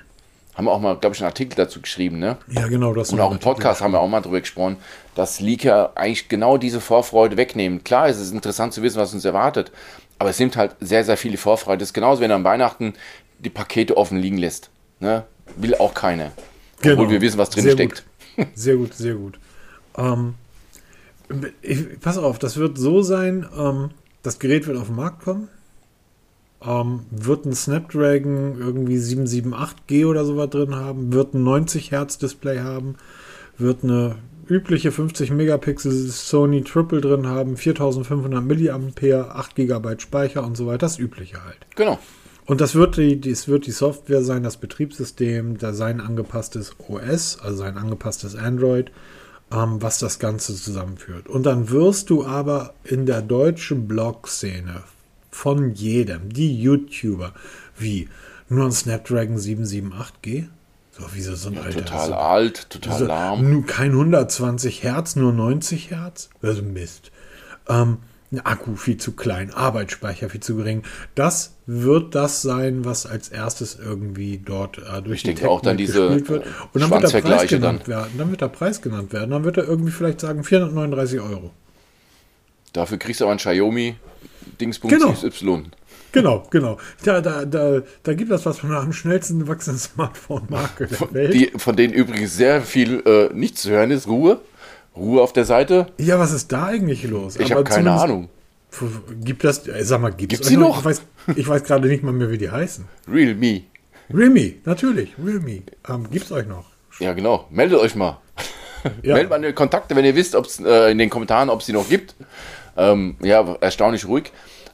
Haben wir auch mal, glaube ich, einen Artikel dazu geschrieben, ne? Ja, genau. Das Und auch im Podcast haben wir auch mal drüber gesprochen, dass Leaker eigentlich genau diese Vorfreude wegnehmen. Klar, es ist interessant zu wissen, was uns erwartet, aber es nimmt halt sehr, sehr viele Vorfreude. Das ist genauso, wenn du an Weihnachten die Pakete offen liegen lässt. Ne? Will auch keiner. Obwohl Genau. wir wissen, was drin Sehr steckt. Gut. Sehr gut, sehr gut. Ähm, ich, pass auf, das wird so sein, ähm, das Gerät wird auf den Markt kommen, ähm, wird ein Snapdragon irgendwie 778G oder sowas drin haben, wird ein 90 Hertz Display haben, wird eine übliche 50 Megapixel Sony Triple drin haben, 4500 Milliampere, 8 GB Speicher und so weiter, das übliche halt. Genau. Und das wird die, das wird die Software sein, das Betriebssystem, da sein angepasstes OS, also sein angepasstes Android, ähm, was das Ganze zusammenführt. Und dann wirst du aber in der deutschen Blog-Szene von jedem, die YouTuber, wie nur ein Snapdragon 778G? So, wieso so ein alter Total so, alt, total so, lahm. Nur kein 120 Hertz, nur 90 Hertz? Also Mist. Ähm, Akku viel zu klein, Arbeitsspeicher viel zu gering. Das wird das sein, was als erstes irgendwie dort äh, durch Ich denke auch dann diese, gespielt wird. Und dann wird der Preis genannt dann. werden. Dann wird der Preis genannt werden. Dann wird er irgendwie vielleicht sagen 439 Euro. Dafür kriegst du aber ein Xiaomi Dingspunkt Genau. XY. Genau, genau. Da, da, da, da gibt es was von am schnellsten wachsenden Smartphone-Marke der Welt. Die, von denen übrigens sehr viel äh, nicht zu hören ist. Ruhe. Ruhe auf der Seite. ja, was ist da eigentlich los? Ich habe keine Ahnung. Gibt das, sag mal, gibt's Gibt's die euch noch? Ich weiß, ich weiß gerade nicht mal mehr, wie die heißen. Realme. Realme, natürlich, Realme. Ähm, gibt's euch noch? Ja, genau. Meldet euch mal. Ja. Meldet mal in die Kontakte, wenn ihr wisst, ob es äh, in den Kommentaren, ob es die noch gibt. Ähm, ja, erstaunlich ruhig.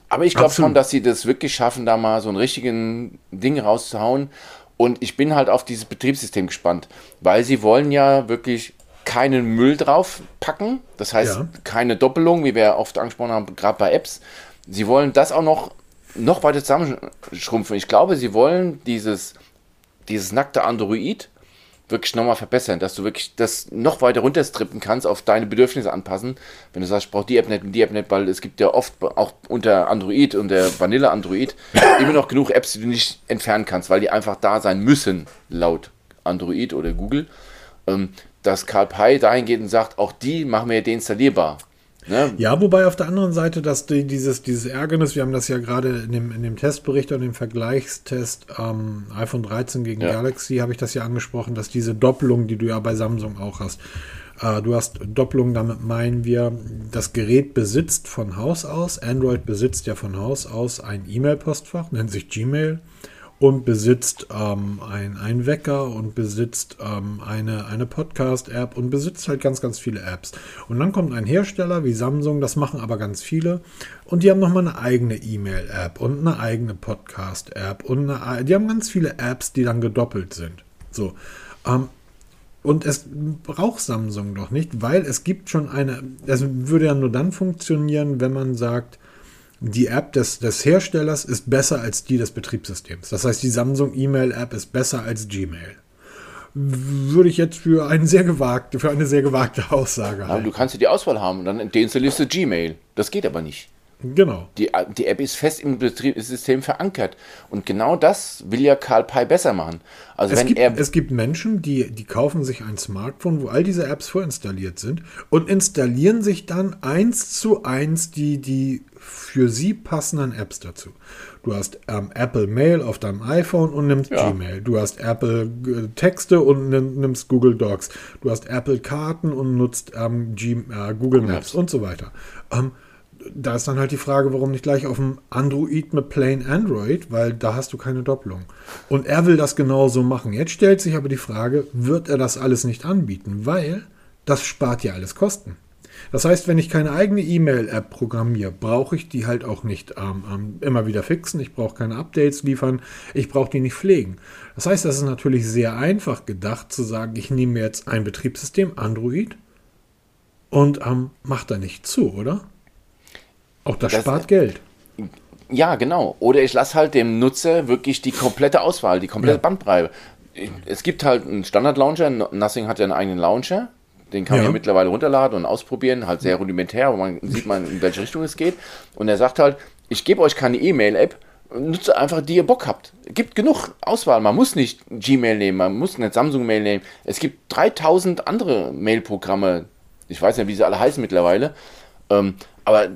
Aber ich glaube schon, dass sie das wirklich schaffen, da mal so einen richtigen Ding rauszuhauen. Und ich bin halt auf dieses Betriebssystem gespannt, weil sie wollen ja wirklich keinen Müll drauf packen. Das heißt, Ja. keine Doppelung, wie wir oft angesprochen haben, gerade bei Apps. Sie wollen das auch noch, noch weiter zusammenschrumpfen. Ich glaube, sie wollen dieses, dieses nackte Android wirklich nochmal verbessern, dass du wirklich das noch weiter runterstrippen kannst, auf deine Bedürfnisse anpassen. Wenn du sagst, ich brauche die App nicht und die App nicht, weil es gibt ja oft auch unter Android und der Vanilla Android immer noch genug Apps, die du nicht entfernen kannst, weil die einfach da sein müssen, laut Android oder Google. Ähm, dass Karl Pei dahin geht und sagt, auch die machen wir deinstallierbar. Ne? Ja, wobei auf der anderen Seite, dass die, dieses, dieses Ärgernis, wir haben das ja gerade in dem, in dem Testbericht und dem Vergleichstest ähm, iPhone 13 gegen Ja. Galaxy, habe ich das ja angesprochen, dass diese Doppelung, die du ja bei Samsung auch hast, äh, du hast Doppelung, damit meinen wir, das Gerät besitzt von Haus aus, Android besitzt ja von Haus aus ein E-Mail-Postfach, nennt sich Gmail und besitzt ähm, ein, ein Wecker und besitzt ähm, eine, eine Podcast-App und besitzt halt ganz, ganz viele Apps. Und dann kommt ein Hersteller wie Samsung, das machen aber ganz viele, und die haben nochmal eine eigene E-Mail-App und eine eigene Podcast-App und eine, die haben ganz viele Apps, die dann gedoppelt sind. So. Ähm, Und es braucht Samsung doch nicht, weil es gibt schon eine, es würde ja nur dann funktionieren, wenn man sagt, die App des, des Herstellers ist besser als die des Betriebssystems. Das heißt, die Samsung E-Mail App ist besser als Gmail. Würde ich jetzt für eine sehr gewagte, für eine sehr gewagte Aussage halten. du kannst ja die Auswahl haben und dann deinstallierst du Gmail. Das geht aber nicht. Genau. Die, die App ist fest im Betriebssystem verankert. Und genau das will ja Karl Pei besser machen. Also es, wenn gibt, er es gibt Menschen, die, die kaufen sich ein Smartphone, wo all diese Apps vorinstalliert sind und installieren sich dann eins zu eins die, die für sie passenden Apps dazu. Du hast ähm, Apple Mail auf deinem iPhone und nimmst ja. Gmail. Du hast Apple äh, Texte und nimmst Google Docs. Du hast Apple Karten und nutzt ähm, G äh, Google Maps, Maps und so weiter. Ähm, da ist dann halt die Frage, warum nicht gleich auf dem Android mit Plain Android, weil da hast du keine Doppelung. Und er will das genauso machen. Jetzt stellt sich aber die Frage, wird er das alles nicht anbieten? Weil das spart ja alles Kosten. Das heißt, wenn ich keine eigene E-Mail-App programmiere, brauche ich die halt auch nicht ähm, ähm, immer wieder fixen. Ich brauche keine Updates liefern. Ich brauche die nicht pflegen. Das heißt, das ist natürlich sehr einfach gedacht zu sagen, ich nehme jetzt ein Betriebssystem, Android, und ähm, mache da nicht zu, oder? Auch das, das spart Geld. Ja, genau. Oder ich lasse halt dem Nutzer wirklich die komplette Auswahl, die komplette ja. Bandbreite. Es gibt halt einen Standard-Launcher, Nothing hat ja einen eigenen Launcher. Den kann man ja mittlerweile runterladen und ausprobieren, halt sehr rudimentär, aber man sieht man, in welche Richtung es geht. Und er sagt halt, ich gebe euch keine E-Mail-App, nutze einfach, die ihr Bock habt. Es gibt genug Auswahl. Man muss nicht Gmail nehmen, man muss nicht Samsung-Mail nehmen. Es gibt 3000 andere Mail-Programme. Ich weiß nicht, wie sie alle heißen mittlerweile. Ähm, aber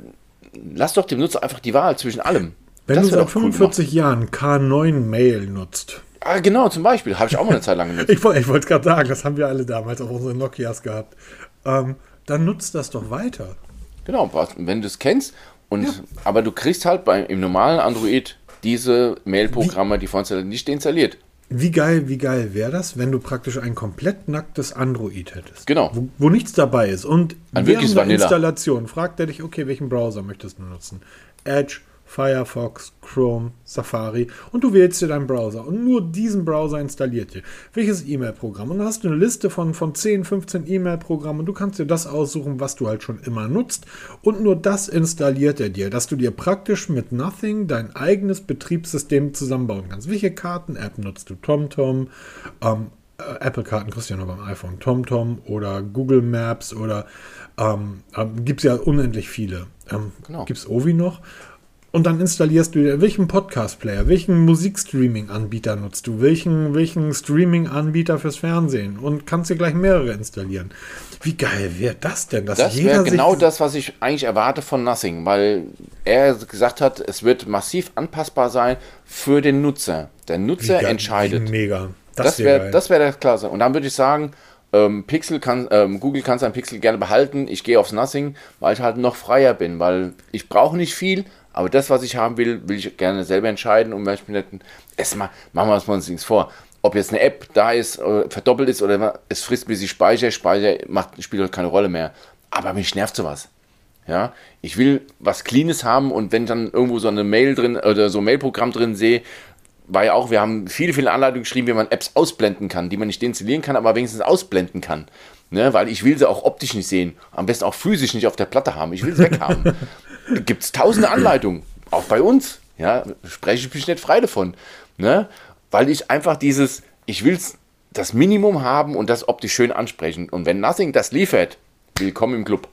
lass doch dem Nutzer einfach die Wahl zwischen allem. Wenn das du seit 45 cool Jahren K9 Mail nutzt. Ah, genau, zum Beispiel. Habe ich auch mal eine Zeit lang genutzt. ich wollte es gerade sagen, das haben wir alle damals auf unseren Nokias gehabt. Ähm, dann nutzt das doch weiter. Genau, wenn du es kennst. Und, ja. Aber du kriegst halt bei, im normalen Android diese Mail-Programme, die von nicht installiert. Wie geil, wie geil wäre das, wenn du praktisch ein komplett nacktes Android hättest? Genau. Wo, wo nichts dabei ist. Und ein während der Installation fragt er dich, okay, welchen Browser möchtest du nutzen? Edge, Firefox, Chrome, Safari und du wählst dir deinen Browser und nur diesen Browser installiert dir. Welches E-Mail-Programm? Und dann hast du eine Liste von, von 10, 15 E-Mail-Programmen und du kannst dir das aussuchen, was du halt schon immer nutzt und nur das installiert er dir, dass du dir praktisch mit Nothing dein eigenes Betriebssystem zusammenbauen kannst. Welche Karten-App nutzt du? TomTom, ähm, äh, Apple-Karten kriegst du ja nur beim iPhone, TomTom oder Google Maps oder ähm, ähm, gibt es ja unendlich viele. Ähm, genau. Gibt es Ovi noch? Und dann installierst du, welchen Podcast-Player, welchen Musikstreaming-Anbieter nutzt du, welchen, welchen Streaming-Anbieter fürs Fernsehen und kannst dir gleich mehrere installieren. Wie geil wäre das denn? Dass das wäre genau das, was ich eigentlich erwarte von Nothing, weil er gesagt hat, es wird massiv anpassbar sein für den Nutzer. Der Nutzer geil, entscheidet. Mega. Das, das wäre wär, wär das klasse. Und dann würde ich sagen, ähm, Pixel kann, ähm, Google kann sein Pixel gerne behalten. Ich gehe aufs Nothing, weil ich halt noch freier bin, weil ich brauche nicht viel, aber das, was ich haben will, will ich gerne selber entscheiden und Beispiel nicht, es mal, machen wir uns nichts vor. Ob jetzt eine App da ist, oder verdoppelt ist oder es frisst ein bisschen Speicher, Speicher macht, spielt halt keine Rolle mehr. Aber mich nervt sowas. Ja, ich will was Cleanes haben und wenn ich dann irgendwo so eine Mail drin oder so ein Mailprogramm drin sehe, war ja auch, wir haben viele, viele Anleitungen geschrieben, wie man Apps ausblenden kann, die man nicht installieren kann, aber wenigstens ausblenden kann. Ne, weil ich will sie auch optisch nicht sehen, am besten auch physisch nicht auf der Platte haben. Ich will sie weghaben. gibt es tausende Anleitungen, auch bei uns. Ja, spreche ich mich nicht frei davon. Ne? Weil ich einfach dieses, ich will das Minimum haben und das optisch schön ansprechen. Und wenn Nothing das liefert, willkommen im Club.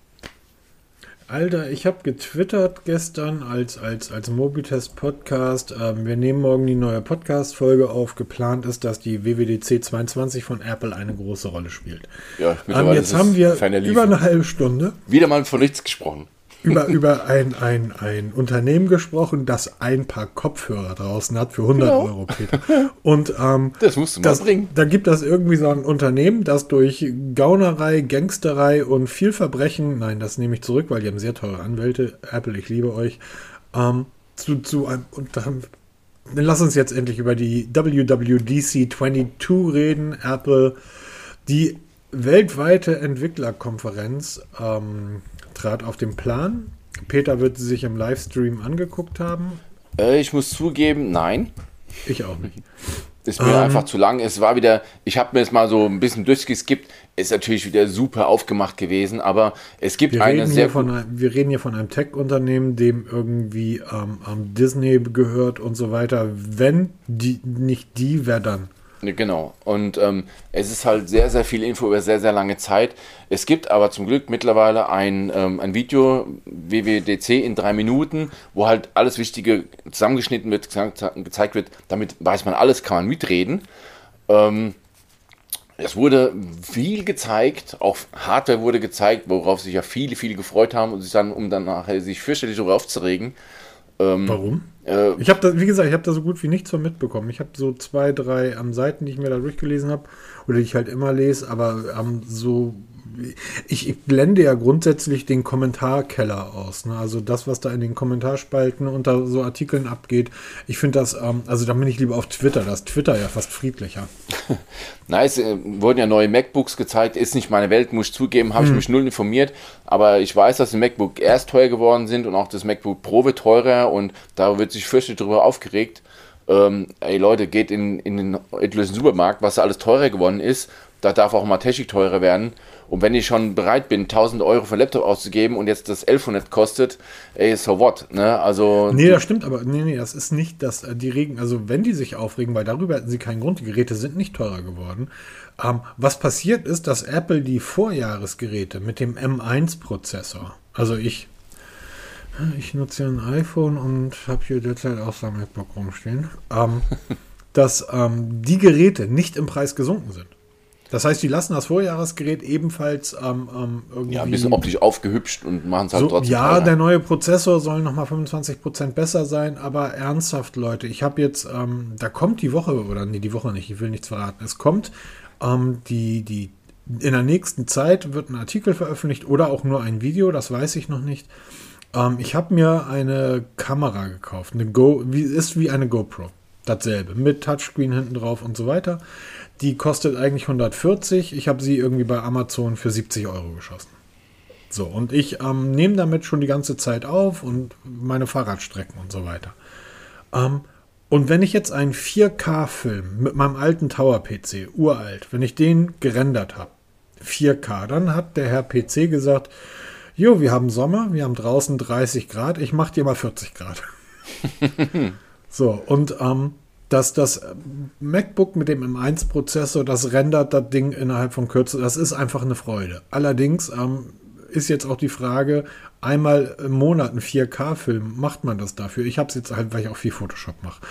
Alter, ich habe getwittert gestern als, als, als Mobitest-Podcast. Ähm, wir nehmen morgen die neue Podcast-Folge auf. Geplant ist, dass die WWDC 22 von Apple eine große Rolle spielt. Ja, ähm, jetzt haben wir über eine halbe Stunde. Wieder mal von nichts gesprochen über, über ein, ein, ein Unternehmen gesprochen, das ein paar Kopfhörer draußen hat für 100 genau. Euro, Peter. Und ähm, das musst du mal das, bringen. Da gibt es irgendwie so ein Unternehmen, das durch Gaunerei, Gangsterei und viel Verbrechen, nein, das nehme ich zurück, weil die haben sehr teure Anwälte, Apple, ich liebe euch, ähm, zu, zu einem, und dann, dann lass uns jetzt endlich über die WWDC 22 reden, Apple, die weltweite Entwicklerkonferenz, ähm, trat auf den Plan. Peter wird sie sich im Livestream angeguckt haben. Äh, ich muss zugeben, nein. Ich auch nicht. Ist mir einfach zu lang. Es war wieder, ich habe mir jetzt mal so ein bisschen durchgeskippt. Ist natürlich wieder super aufgemacht gewesen, aber es gibt Wir eine sehr von, einem- wir reden hier von einem Tech-Unternehmen, dem irgendwie ähm, ähm, Disney gehört und so weiter. Wenn die nicht die, wer dann? Ne, Genau. Und ähm, es ist halt sehr, sehr viel Info über sehr, sehr lange Zeit. Es gibt aber zum Glück mittlerweile ein, ähm, ein Video, WWDC in drei Minuten, wo halt alles Wichtige zusammengeschnitten wird, ge- gezeigt wird. Damit weiß man alles, kann man mitreden. Ähm, es wurde viel gezeigt, auch Hardware wurde gezeigt, worauf sich ja viele, viele gefreut haben und sich dann, um dann nachher sich fürchterlich darüber aufzuregen. Warum? Äh, Ich habe da, wie gesagt, ich habe da so gut wie nichts von mitbekommen. Ich habe so zwei, drei ähm, Seiten, die ich mir da durchgelesen habe oder die ich halt immer lese, aber ähm, so. Ich, ich blende ja grundsätzlich den Kommentarkeller aus. Ne? Also das, was da in den Kommentarspalten unter so Artikeln abgeht. Ich finde das, ähm, also da bin ich lieber auf Twitter. Da ist Twitter ja fast friedlicher. Nice, äh, wurden ja neue MacBooks gezeigt, ist nicht meine Welt, muss ich zugeben, habe ich mich null informiert, aber ich weiß, dass die MacBook erst teuer geworden sind und auch das MacBook Pro wird teurer und da wird sich fürchterlich darüber aufgeregt. Ähm, ey Leute, geht in, in den etlichen Supermarkt, was da alles teurer geworden ist, da darf auch mal Technik teurer werden. Und wenn ich schon bereit bin, 1000 Euro für einen Laptop auszugeben und jetzt das 1100 kostet, ey, so what, ne? Also, Nee, das stimmt, aber nee, nee, das ist nicht, dass äh, die regen, also wenn die sich aufregen, weil darüber hätten sie keinen Grund, die Geräte sind nicht teurer geworden. Ähm, was passiert ist, dass Apple die Vorjahresgeräte mit dem M1-Prozessor, also ich, ich nutze ja ein iPhone und habe hier derzeit auch so ein MacBook rumstehen, ähm, dass ähm, die Geräte nicht im Preis gesunken sind. Das heißt, die lassen das Vorjahresgerät ebenfalls ähm, ähm, irgendwie. ja, ein bisschen optisch aufgehübscht und machen es halt So, trotzdem ja, teurer. der neue Prozessor soll nochmal 25% besser sein, aber ernsthaft, Leute, ich habe jetzt, ähm, da kommt die Woche, oder nee, die Woche nicht, ich will nichts verraten. Es kommt ähm, die, die, in der nächsten Zeit wird ein Artikel veröffentlicht oder auch nur ein Video, das weiß ich noch nicht. Ähm, ich habe mir eine Kamera gekauft, eine Go, wie, ist wie eine GoPro. Dasselbe, mit Touchscreen hinten drauf und so weiter. Die kostet eigentlich 140. Ich habe sie irgendwie bei Amazon für 70 Euro geschossen. So, und ich ähm, nehme damit schon die ganze Zeit auf und meine Fahrradstrecken und so weiter. Ähm, und wenn ich jetzt einen 4K-Film mit meinem alten Tower-PC, uralt, wenn ich den gerendert habe, 4K, dann hat der Herr PC gesagt, jo, wir haben Sommer, wir haben draußen 30 Grad, ich mach dir mal 40 Grad. so, und ähm, dass das MacBook mit dem M1-Prozessor, das rendert das Ding innerhalb von Kürze, das ist einfach eine Freude. Allerdings ähm, ist jetzt auch die Frage, einmal im Monat einen 4K-Film, macht man das dafür? Ich habe es jetzt halt, weil ich auch viel Photoshop mache.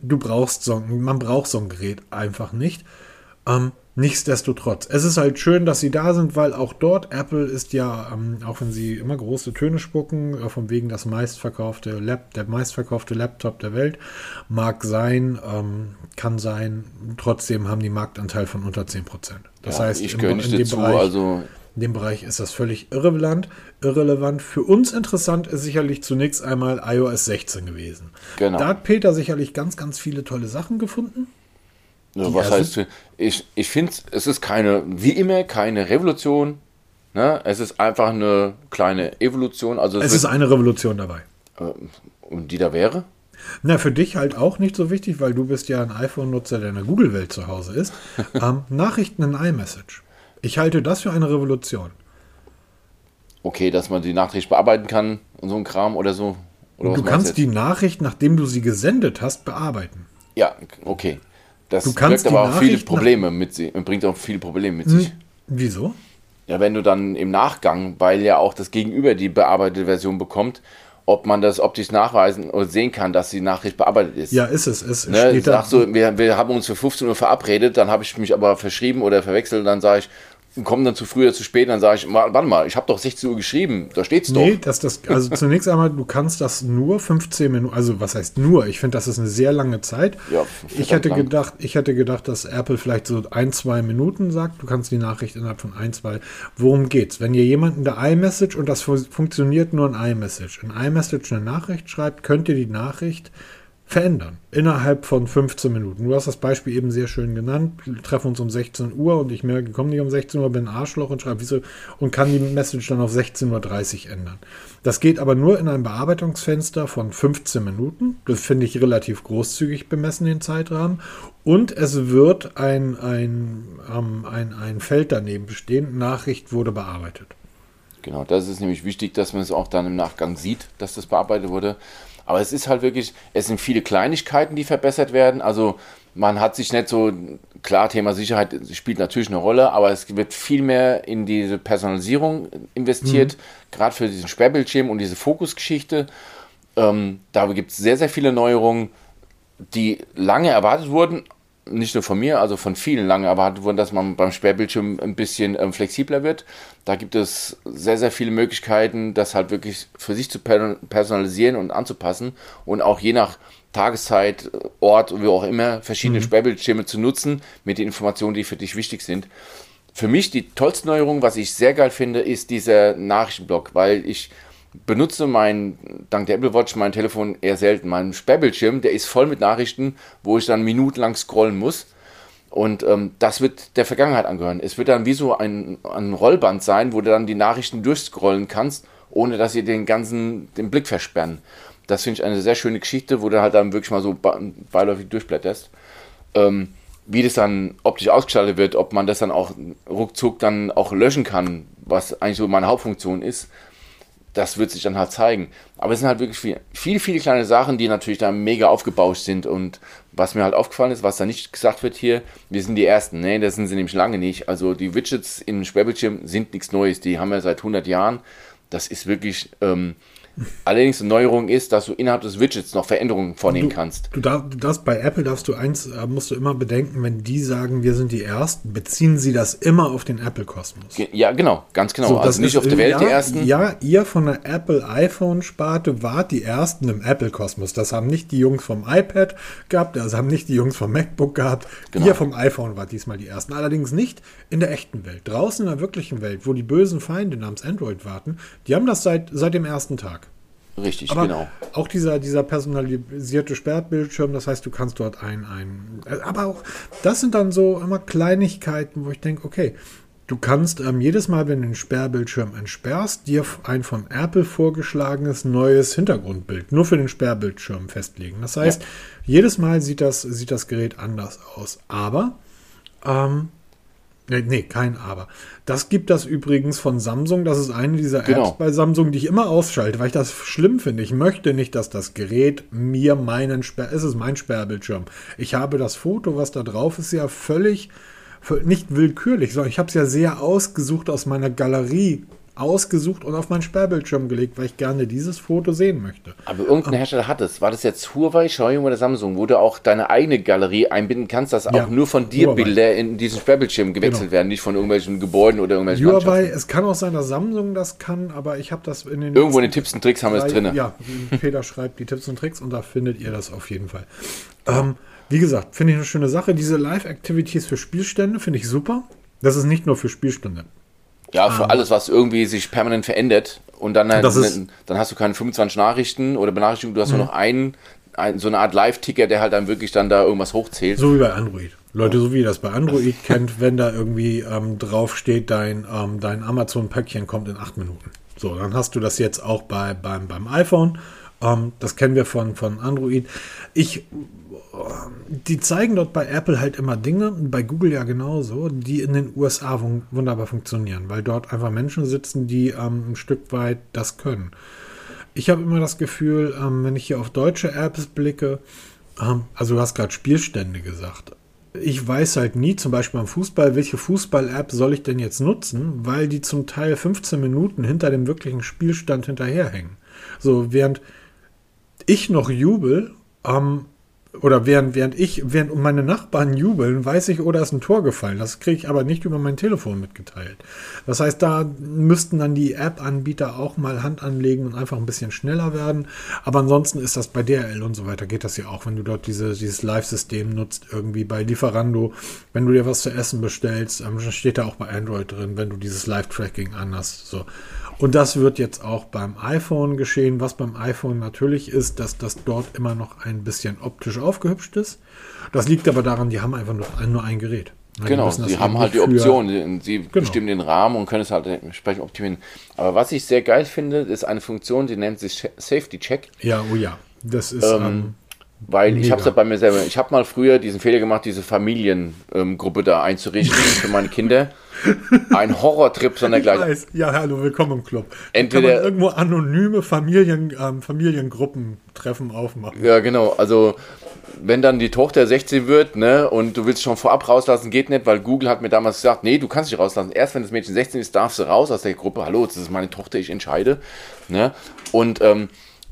Du brauchst so, man braucht so ein Gerät einfach nicht. Ähm, nichtsdestotrotz, es ist halt schön, dass sie da sind, weil auch dort, Apple ist ja, ähm, auch wenn sie immer große Töne spucken, äh, von wegen das meistverkaufte Lap, der meistverkaufte Laptop der Welt, mag sein, ähm, kann sein, trotzdem haben die Marktanteil von unter 10%. Das ja, heißt, ich gehöre nicht in dem dazu, Bereich- also in dem Bereich ist das völlig irrelevant. Irrelevant. Für uns interessant ist sicherlich zunächst einmal iOS 16 gewesen. Genau. Da hat Peter sicherlich ganz, ganz viele tolle Sachen gefunden. Ja, was ersten- heißt, ich, ich finde, es ist keine, wie immer, keine Revolution. Ne? Es ist einfach eine kleine Evolution. Also Es ist eine Revolution dabei. und die da wäre? Na, für dich halt auch nicht so wichtig, weil du bist ja ein iPhone-Nutzer, der in der Google-Welt zu Hause ist. ähm, Nachrichten in iMessage. Ich halte das für eine Revolution. Okay, dass man die Nachricht bearbeiten kann und so ein Kram oder so. Oder du kannst die Nachricht, nachdem du sie gesendet hast, bearbeiten. Ja, okay. Das Du kannst birgt aber auch viele Probleme mit sich, bringt auch viele Probleme mit sich. Wieso? Ja, wenn du dann im Nachgang, weil ja auch das Gegenüber die bearbeitete Version bekommt, ob man das optisch nachweisen oder sehen kann, dass die Nachricht bearbeitet ist. Ja, ist es. Es Ne, sagst du, wir, wir haben uns für 15 Uhr verabredet, dann habe ich mich aber verschrieben oder verwechselt, dann sage ich, komm dann zu früh oder zu spät, dann sage ich, "Ma- warte mal, ich habe doch 16 Uhr geschrieben, da steht's Nee, doch. dass das, also zunächst einmal, du kannst das nur 15 Minuten, also was heißt nur? Ich finde, das ist eine sehr lange Zeit. Ja, ich hätte lang. gedacht, ich hätte gedacht, dass Apple vielleicht so ein, zwei Minuten sagt, du kannst die Nachricht innerhalb von ein, zwei. Worum geht's? Wenn ihr jemanden der iMessage und das fu- funktioniert nur in iMessage, in iMessage eine Nachricht schreibt, könnt ihr die Nachricht verändern. Innerhalb von 15 Minuten. Du hast das Beispiel eben sehr schön genannt. Wir treffen uns um 16 Uhr und ich merke, ich komme nicht um 16 Uhr, bin ein Arschloch und schreibe wieso und kann die Message dann auf 16.30 Uhr ändern. Das geht aber nur in einem Bearbeitungsfenster von 15 Minuten. Das finde ich relativ großzügig bemessen, den Zeitrahmen. Und es wird ein, ein, ähm, ein, ein Feld daneben bestehen. Nachricht wurde bearbeitet. Genau, das ist nämlich wichtig, dass man es auch dann im Nachgang sieht, dass das bearbeitet wurde. Aber es ist halt wirklich, es sind viele Kleinigkeiten, die verbessert werden. Also man hat sich nicht so, klar, Thema Sicherheit spielt natürlich eine Rolle, aber es wird viel mehr in diese Personalisierung investiert, mhm. gerade für diesen Sperrbildschirm und diese Fokusgeschichte. Ähm, da gibt es sehr, sehr viele Neuerungen, die lange erwartet wurden, nicht nur von mir, also von vielen lange erwartet wurden, dass man beim Sperrbildschirm ein bisschen ähm, flexibler wird. Da gibt es sehr, sehr viele Möglichkeiten, das halt wirklich für sich zu personalisieren und anzupassen und auch je nach Tageszeit, Ort, wie auch immer, verschiedene mhm. Sperrbildschirme zu nutzen mit den Informationen, die für dich wichtig sind. Für mich die tollste Neuerung, was ich sehr geil finde, ist dieser Nachrichtenblock, weil ich benutze mein, dank der Apple Watch mein Telefon eher selten. Mein Sperrbildschirm, der ist voll mit Nachrichten, wo ich dann minutenlang scrollen muss. Und ähm, das wird der Vergangenheit angehören. Es wird dann wie so ein, ein Rollband sein, wo du dann die Nachrichten durchscrollen kannst, ohne dass sie den ganzen den Blick versperren. Das finde ich eine sehr schöne Geschichte, wo du halt dann wirklich mal so beiläufig durchblätterst. Ähm, wie das dann optisch ausgestaltet wird, ob man das dann auch ruckzuck dann auch löschen kann, was eigentlich so meine Hauptfunktion ist, das wird sich dann halt zeigen. Aber es sind halt wirklich viele, viele, viele kleine Sachen, die natürlich da mega aufgebauscht sind. Und was mir halt aufgefallen ist, was da nicht gesagt wird hier, wir sind die Ersten. Nee, das sind sie nämlich lange nicht. Also die Widgets im Sperrbildschirm sind nichts Neues. Die haben wir seit 100 Jahren. Das ist wirklich ähm, Allerdings eine Neuerung ist, dass du innerhalb des Widgets noch Veränderungen vornehmen du, kannst. Du darfst bei Apple darfst du eins, äh, musst du immer bedenken, wenn die sagen, wir sind die Ersten, beziehen sie das immer auf den Apple-Kosmos. Ja, genau, ganz genau. So, also nicht ist, auf der Welt ja, die Ersten. Ja, ihr von der Apple iPhone-Sparte wart die Ersten im Apple-Kosmos. Das haben nicht die Jungs vom iPad gehabt, das haben nicht die Jungs vom MacBook gehabt. Genau. Ihr vom iPhone wart diesmal die Ersten. Allerdings nicht in der echten Welt. Draußen in der wirklichen Welt, wo die bösen Feinde namens Android warten, die haben das seit, seit dem ersten Tag. Richtig, aber genau. Auch dieser, dieser personalisierte Sperrbildschirm, das heißt, du kannst dort ein, ein. Aber auch, das sind dann so immer Kleinigkeiten, wo ich denke, okay, du kannst ähm, jedes Mal, wenn du den Sperrbildschirm entsperrst, dir ein von Apple vorgeschlagenes neues Hintergrundbild nur für den Sperrbildschirm festlegen. Das heißt, ja. jedes Mal sieht das, sieht das Gerät anders aus. Aber ähm, Nee, nee, kein Aber. Das gibt das übrigens von Samsung. Das ist eine dieser Apps genau. bei Samsung, die ich immer ausschalte, weil ich das schlimm finde. Ich möchte nicht, dass das Gerät mir meinen Sperr... Es ist mein Sperrbildschirm. Ich habe das Foto, was da drauf ist, ja völlig... Nicht willkürlich, sondern ich habe es ja sehr ausgesucht aus meiner Galerie ausgesucht und auf meinen Sperrbildschirm gelegt, weil ich gerne dieses Foto sehen möchte. Aber irgendein Hersteller hat es. War das jetzt Huawei, Xiaomi oder Samsung, wo du auch deine eigene Galerie einbinden kannst, dass ja, auch nur von dir Huawei. Bilder in diesen Sperrbildschirm gewechselt genau. werden, nicht von irgendwelchen Gebäuden oder irgendwelchen Huawei, es kann auch sein, dass Samsung das kann, aber ich habe das in den Irgendwo in den Tipps und Tricks haben wir es drin. Ja, Peter schreibt die Tipps und Tricks und da findet ihr das auf jeden Fall. Ähm, wie gesagt, finde ich eine schöne Sache. Diese Live-Activities für Spielstände finde ich super. Das ist nicht nur für Spielstände. Ja, für ah. alles, was irgendwie sich permanent verändert. Und dann, halt, dann hast du keine 25 Nachrichten oder Benachrichtigungen, du hast nur mhm. noch einen, ein, so eine Art Live-Ticker, der halt dann wirklich dann da irgendwas hochzählt. So wie bei Android. Leute, so wie ihr das bei Android kennt, wenn da irgendwie ähm, drauf steht, dein, ähm, dein Amazon-Päckchen kommt in acht Minuten. So, dann hast du das jetzt auch bei, beim, beim iPhone. Ähm, das kennen wir von, von Android. Ich die zeigen dort bei Apple halt immer Dinge, bei Google ja genauso, die in den USA wunderbar funktionieren, weil dort einfach Menschen sitzen, die ähm, ein Stück weit das können. Ich habe immer das Gefühl, ähm, wenn ich hier auf deutsche Apps blicke, ähm, also du hast gerade Spielstände gesagt. Ich weiß halt nie, zum Beispiel beim Fußball, welche Fußball-App soll ich denn jetzt nutzen, weil die zum Teil 15 Minuten hinter dem wirklichen Spielstand hinterherhängen. So, während ich noch jubel, ähm, oder während, während ich, während meine Nachbarn jubeln, weiß ich, oh, da ist ein Tor gefallen. Das kriege ich aber nicht über mein Telefon mitgeteilt. Das heißt, da müssten dann die App-Anbieter auch mal Hand anlegen und einfach ein bisschen schneller werden. Aber ansonsten ist das bei DRL und so weiter, geht das ja auch, wenn du dort diese, dieses Live-System nutzt, irgendwie bei Lieferando, wenn du dir was zu essen bestellst, ähm, steht da auch bei Android drin, wenn du dieses Live-Tracking an hast. So. Und das wird jetzt auch beim iPhone geschehen. Was beim iPhone natürlich ist, dass das dort immer noch ein bisschen optisch aufgehübscht ist. Das liegt aber daran, die haben einfach nur ein, nur ein Gerät. Genau, sie haben halt die Option, sie genau. bestimmen den Rahmen und können es halt entsprechend optimieren. Aber was ich sehr geil finde, ist eine Funktion, die nennt sich Safety Check. Ja, oh ja, das ist. Ähm, ähm, weil mega. ich habe es ja bei mir selber. Ich habe mal früher diesen Fehler gemacht, diese Familiengruppe ähm, da einzurichten für meine Kinder. Ein Horrortrip sondergleichen. Weiß. Ja, hallo, willkommen im Club. Entweder Kann man irgendwo anonyme Familien, ähm, Familiengruppentreffen aufmachen. Ja, genau. Also wenn dann die Tochter 16 wird, ne, und du willst schon vorab rauslassen, geht nicht, weil Google hat mir damals gesagt, nee, du kannst dich rauslassen. Erst wenn das Mädchen 16 ist, darfst du raus aus der Gruppe. Hallo, das ist meine Tochter, ich entscheide. Ne? Und ähm,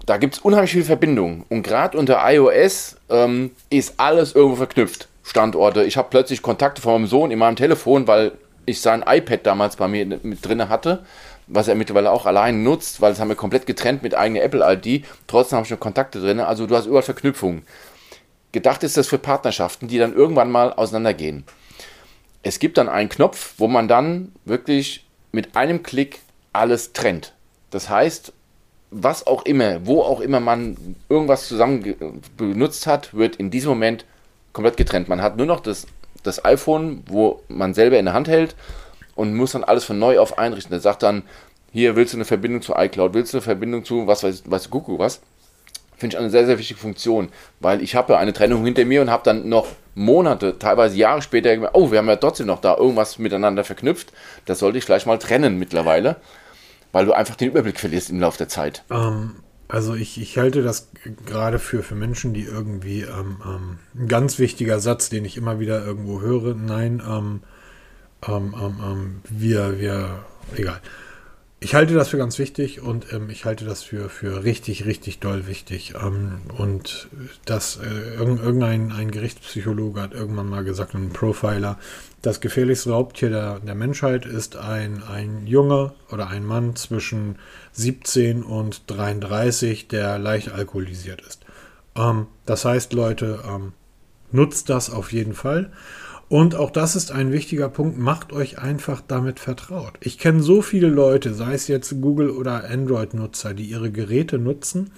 da gibt es unheimlich viele Verbindungen. Und gerade unter iOS ähm, ist alles irgendwo verknüpft. Standorte. Ich habe plötzlich Kontakte von meinem Sohn in meinem Telefon, weil ich sein iPad damals bei mir mit drin hatte, was er mittlerweile auch allein nutzt, weil das haben wir komplett getrennt mit eigener Apple-ID. Trotzdem habe ich noch Kontakte drin. Also du hast überall Verknüpfungen. Gedacht ist das für Partnerschaften, die dann irgendwann mal auseinandergehen. Es gibt dann einen Knopf, wo man dann wirklich mit einem Klick alles trennt. Das heißt, was auch immer, wo auch immer man irgendwas zusammen benutzt hat, wird in diesem Moment komplett getrennt. Man hat nur noch das, das iPhone, wo man selber in der Hand hält und muss dann alles von neu auf einrichten. Der sagt dann, hier willst du eine Verbindung zu iCloud, willst du eine Verbindung zu, was weiß, weiß Google was. Finde ich eine sehr, sehr wichtige Funktion, weil ich habe eine Trennung hinter mir und habe dann noch Monate, teilweise Jahre später gemerkt, oh, wir haben ja trotzdem noch da irgendwas miteinander verknüpft. Das sollte ich vielleicht mal trennen mittlerweile weil du einfach den Überblick verlierst im Laufe der Zeit. Ähm, also ich, ich halte das gerade für, für Menschen, die irgendwie ähm, ähm, ein ganz wichtiger Satz, den ich immer wieder irgendwo höre, nein, ähm, ähm, ähm, wir, wir, egal. Ich halte das für ganz wichtig und ich halte das für, für richtig, richtig doll wichtig. Und dass äh, irgendein ein Gerichtspsychologe hat irgendwann mal gesagt, ein Profiler, das gefährlichste Raubtier der, der Menschheit ist ein, ein Junge oder ein Mann zwischen 17 und 33, der leicht alkoholisiert ist. Ähm, das heißt, Leute, ähm, nutzt das auf jeden Fall. Und auch das ist ein wichtiger Punkt, macht euch einfach damit vertraut. Ich kenne so viele Leute, sei es jetzt Google oder Android-Nutzer, die ihre Geräte nutzen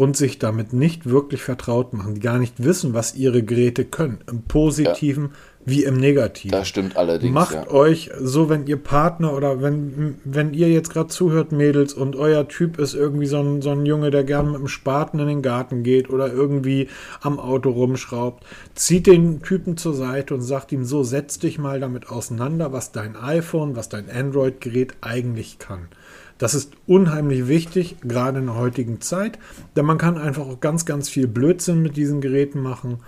und sich damit nicht wirklich vertraut machen, die gar nicht wissen, was ihre Geräte können, im positiven ja wie im Negativen. Das stimmt allerdings. Macht ja. euch so, wenn ihr Partner oder wenn, wenn ihr jetzt gerade zuhört, Mädels, und euer Typ ist irgendwie so ein, so ein Junge, der gerne mit dem Spaten in den Garten geht oder irgendwie am Auto rumschraubt, zieht den Typen zur Seite und sagt ihm so, setz dich mal damit auseinander, was dein iPhone, was dein Android-Gerät eigentlich kann. Das ist unheimlich wichtig, gerade in der heutigen Zeit, denn man kann einfach auch ganz, ganz viel Blödsinn mit diesen Geräten machen.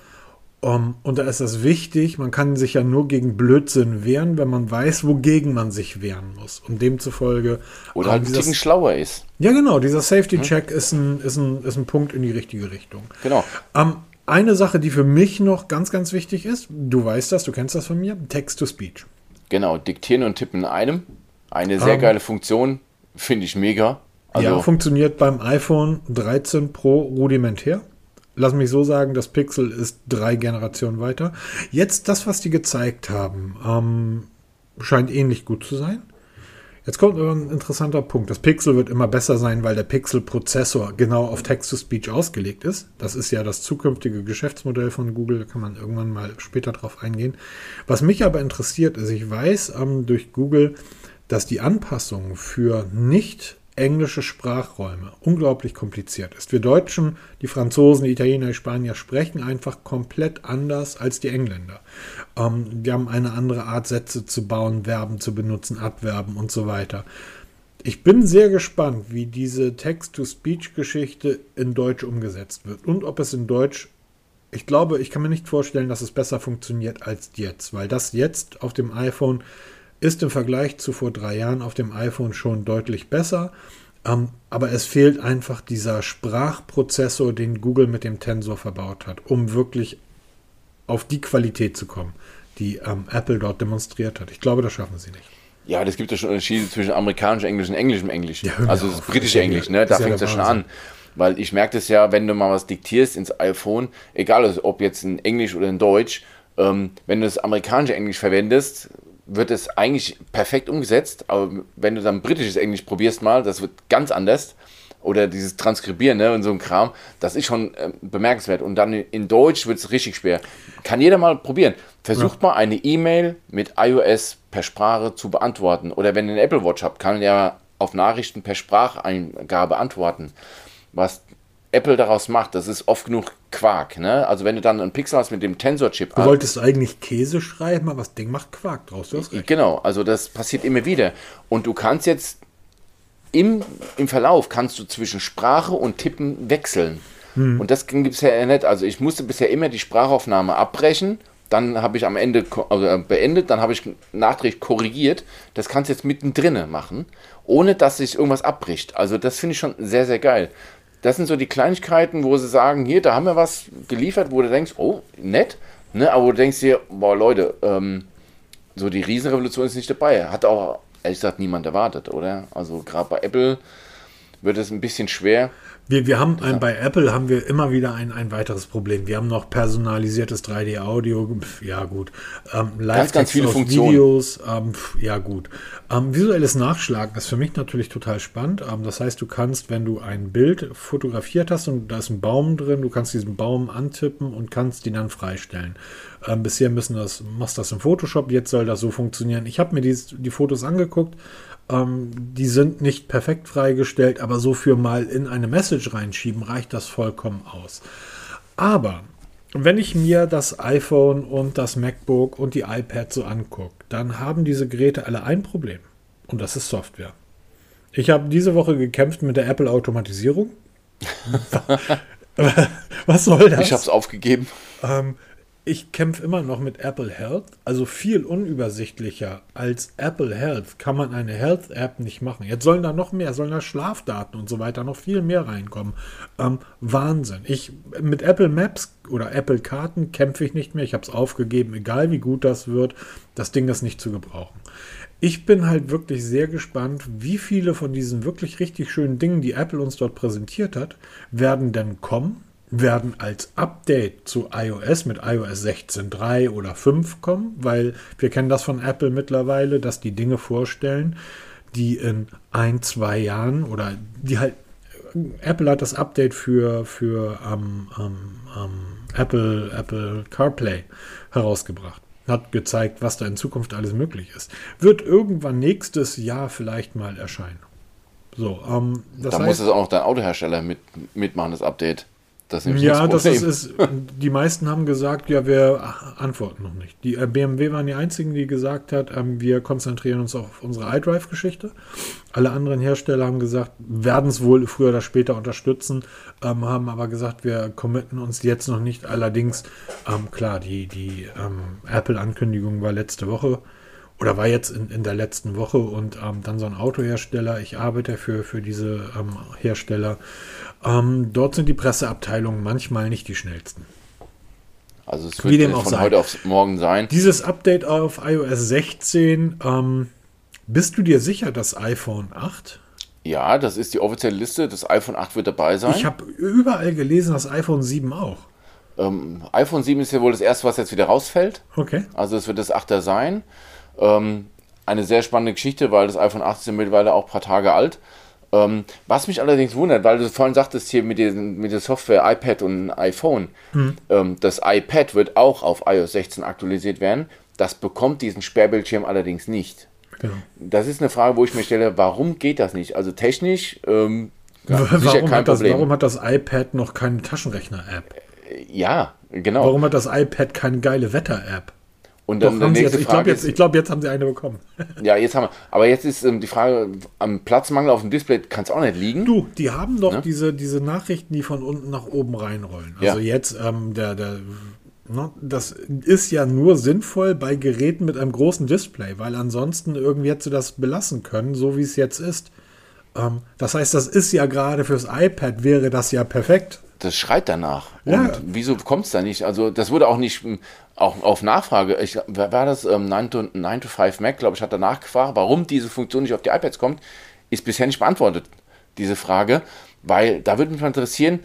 Um, und da ist das wichtig, man kann sich ja nur gegen Blödsinn wehren, wenn man weiß, wogegen man sich wehren muss. Und demzufolge. Oder halt ein schlauer ist. Ja, genau, dieser Safety-Check hm? ist, ein, ist, ein, ist ein Punkt in die richtige Richtung. Genau. Um, eine Sache, die für mich noch ganz, ganz wichtig ist, du weißt das, du kennst das von mir, Text-to-Speech. Genau, diktieren und tippen in einem. Eine sehr um, geile Funktion, finde ich mega. Also, ja, funktioniert beim iPhone 13 Pro rudimentär lass mich so sagen, das Pixel ist drei Generationen weiter. Jetzt das, was die gezeigt haben, ähm, scheint ähnlich gut zu sein. Jetzt kommt ein interessanter Punkt. Das Pixel wird immer besser sein, weil der Pixel-Prozessor genau auf Text-to-Speech ausgelegt ist. Das ist ja das zukünftige Geschäftsmodell von Google. Da kann man irgendwann mal später drauf eingehen. Was mich aber interessiert, ist, ich weiß ähm, durch Google, dass die Anpassungen für nicht englische Sprachräume unglaublich kompliziert ist. Wir Deutschen, die Franzosen, die Italiener, die Spanier sprechen einfach komplett anders als die Engländer. Ähm, wir haben eine andere Art, Sätze zu bauen, Verben zu benutzen, Adverben und so weiter. Ich bin sehr gespannt, wie diese Text-to-Speech-Geschichte in Deutsch umgesetzt wird und ob es in Deutsch ich glaube, ich kann mir nicht vorstellen, dass es besser funktioniert als jetzt, weil das jetzt auf dem iPhone ist im Vergleich zu vor drei Jahren auf dem iPhone schon deutlich besser. Ähm, aber es fehlt einfach dieser Sprachprozessor, den Google mit dem Tensor verbaut hat, um wirklich auf die Qualität zu kommen, die ähm, Apple dort demonstriert hat. Ich glaube, das schaffen sie nicht. Ja, das gibt ja schon Unterschiede zwischen amerikanischem Englisch und englischem Englisch. Ja, also das britische Englisch, ne? da fängt es ja schon an. Weil ich merke das ja, wenn du mal was diktierst ins iPhone, egal ob jetzt in Englisch oder in Deutsch, ähm, wenn du das amerikanische Englisch verwendest, wird es eigentlich perfekt umgesetzt, aber wenn du dann britisches Englisch probierst mal, das wird ganz anders. Oder dieses Transkribieren ne, und so ein Kram, das ist schon äh, bemerkenswert. Und dann in Deutsch wird es richtig schwer. Kann jeder mal probieren. Versucht ja. mal eine E-Mail mit iOS per Sprache zu beantworten. Oder wenn ihr eine Apple Watch habt, kann ja auf Nachrichten per Spracheingabe antworten. Was Apple daraus macht, das ist oft genug Quark. Ne? Also wenn du dann einen Pixel hast mit dem Tensor-Chip. Du wolltest eigentlich Käse schreiben, aber das Ding macht Quark draus. Du hast recht. Genau, also das passiert immer wieder. Und du kannst jetzt im, im Verlauf kannst du zwischen Sprache und Tippen wechseln. Hm. Und das ging bisher nicht. Also ich musste bisher immer die Sprachaufnahme abbrechen. Dann habe ich am Ende also beendet, dann habe ich nachträglich korrigiert. Das kannst du jetzt mittendrin machen, ohne dass sich irgendwas abbricht. Also das finde ich schon sehr, sehr geil. Das sind so die Kleinigkeiten, wo sie sagen, hier, da haben wir was geliefert, wo du denkst, oh, nett, ne? aber du denkst dir, boah, Leute, ähm, so die Riesenrevolution ist nicht dabei. Hat auch, ehrlich gesagt, niemand erwartet, oder? Also gerade bei Apple wird es ein bisschen schwer. Wir, wir haben ein, bei Apple haben wir immer wieder ein, ein weiteres Problem. Wir haben noch personalisiertes 3D-Audio, ja gut. Ähm, live ganz, ganz viele Funktionen. Videos, ähm, ja gut. Ähm, visuelles Nachschlagen ist für mich natürlich total spannend. Ähm, das heißt, du kannst, wenn du ein Bild fotografiert hast und da ist ein Baum drin, du kannst diesen Baum antippen und kannst ihn dann freistellen. Ähm, bisher müssen das, machst das im Photoshop, jetzt soll das so funktionieren. Ich habe mir die, die Fotos angeguckt ähm, die sind nicht perfekt freigestellt, aber so für mal in eine Message reinschieben reicht das vollkommen aus. Aber wenn ich mir das iPhone und das MacBook und die iPad so angucke, dann haben diese Geräte alle ein Problem. Und das ist Software. Ich habe diese Woche gekämpft mit der Apple-Automatisierung. Was soll das? Ich habe es aufgegeben. Ähm, ich kämpfe immer noch mit Apple Health. Also viel unübersichtlicher als Apple Health kann man eine Health-App nicht machen. Jetzt sollen da noch mehr, sollen da Schlafdaten und so weiter noch viel mehr reinkommen. Ähm, Wahnsinn. Ich mit Apple Maps oder Apple Karten kämpfe ich nicht mehr. Ich habe es aufgegeben, egal wie gut das wird. Das Ding ist nicht zu gebrauchen. Ich bin halt wirklich sehr gespannt, wie viele von diesen wirklich richtig schönen Dingen, die Apple uns dort präsentiert hat, werden denn kommen werden als Update zu iOS mit iOS 16.3 oder 5 kommen, weil wir kennen das von Apple mittlerweile, dass die Dinge vorstellen, die in ein, zwei Jahren oder die halt Apple hat das Update für, für ähm, ähm, ähm, Apple, Apple CarPlay herausgebracht. Hat gezeigt, was da in Zukunft alles möglich ist. Wird irgendwann nächstes Jahr vielleicht mal erscheinen. So, ähm, da heißt, muss es auch noch dein Autohersteller mit, mitmachen, das Update. Das ja, das ist, ist, die meisten haben gesagt, ja, wir antworten noch nicht. Die äh, BMW waren die einzigen, die gesagt hat, ähm, wir konzentrieren uns auf unsere iDrive-Geschichte. Alle anderen Hersteller haben gesagt, werden es wohl früher oder später unterstützen, ähm, haben aber gesagt, wir committen uns jetzt noch nicht. Allerdings, ähm, klar, die, die Apple-Ankündigung war letzte Woche oder war jetzt in, in der letzten Woche und ähm, dann so ein Autohersteller. Ich arbeite für, für diese ähm, Hersteller. Ähm, dort sind die Presseabteilungen manchmal nicht die schnellsten. Also es wird von sein. heute auf morgen sein. Dieses Update auf iOS 16, ähm, bist du dir sicher, dass iPhone 8? Ja, das ist die offizielle Liste. Das iPhone 8 wird dabei sein. Ich habe überall gelesen, das iPhone 7 auch. Ähm, iPhone 7 ist ja wohl das erste, was jetzt wieder rausfällt. Okay. Also es wird das 8er sein. Ähm, eine sehr spannende Geschichte, weil das iPhone 8 ist ja mittlerweile auch ein paar Tage alt. Ähm, was mich allerdings wundert, weil du vorhin sagtest hier mit, den, mit der Software iPad und iPhone, mhm. ähm, das iPad wird auch auf iOS 16 aktualisiert werden. Das bekommt diesen Sperrbildschirm allerdings nicht. Genau. Das ist eine Frage, wo ich mir stelle, warum geht das nicht? Also technisch ähm, warum, hat das, warum hat das iPad noch keine Taschenrechner-App? Ja, genau. Warum hat das iPad keine geile Wetter-App? Und dann Doch, nächste jetzt, ich glaube, jetzt, glaub, jetzt haben sie eine bekommen. ja, jetzt haben wir. Aber jetzt ist ähm, die Frage, am Platzmangel auf dem Display kann es auch nicht liegen. Du, die haben doch ne? diese, diese Nachrichten, die von unten nach oben reinrollen. Also ja. jetzt, ähm, der, der, ne, das ist ja nur sinnvoll bei Geräten mit einem großen Display, weil ansonsten irgendwie hätte das belassen können, so wie es jetzt ist. Ähm, das heißt, das ist ja gerade fürs iPad wäre das ja perfekt das schreit danach. Ja. Und wieso kommt es da nicht? Also, das wurde auch nicht, hm, auch auf Nachfrage, ich, wer war das? Ähm, 9, to, 9 to 5 Mac, glaube ich, hat danach gefragt, warum diese Funktion nicht auf die iPads kommt, ist bisher nicht beantwortet, diese Frage, weil da würde mich mal interessieren,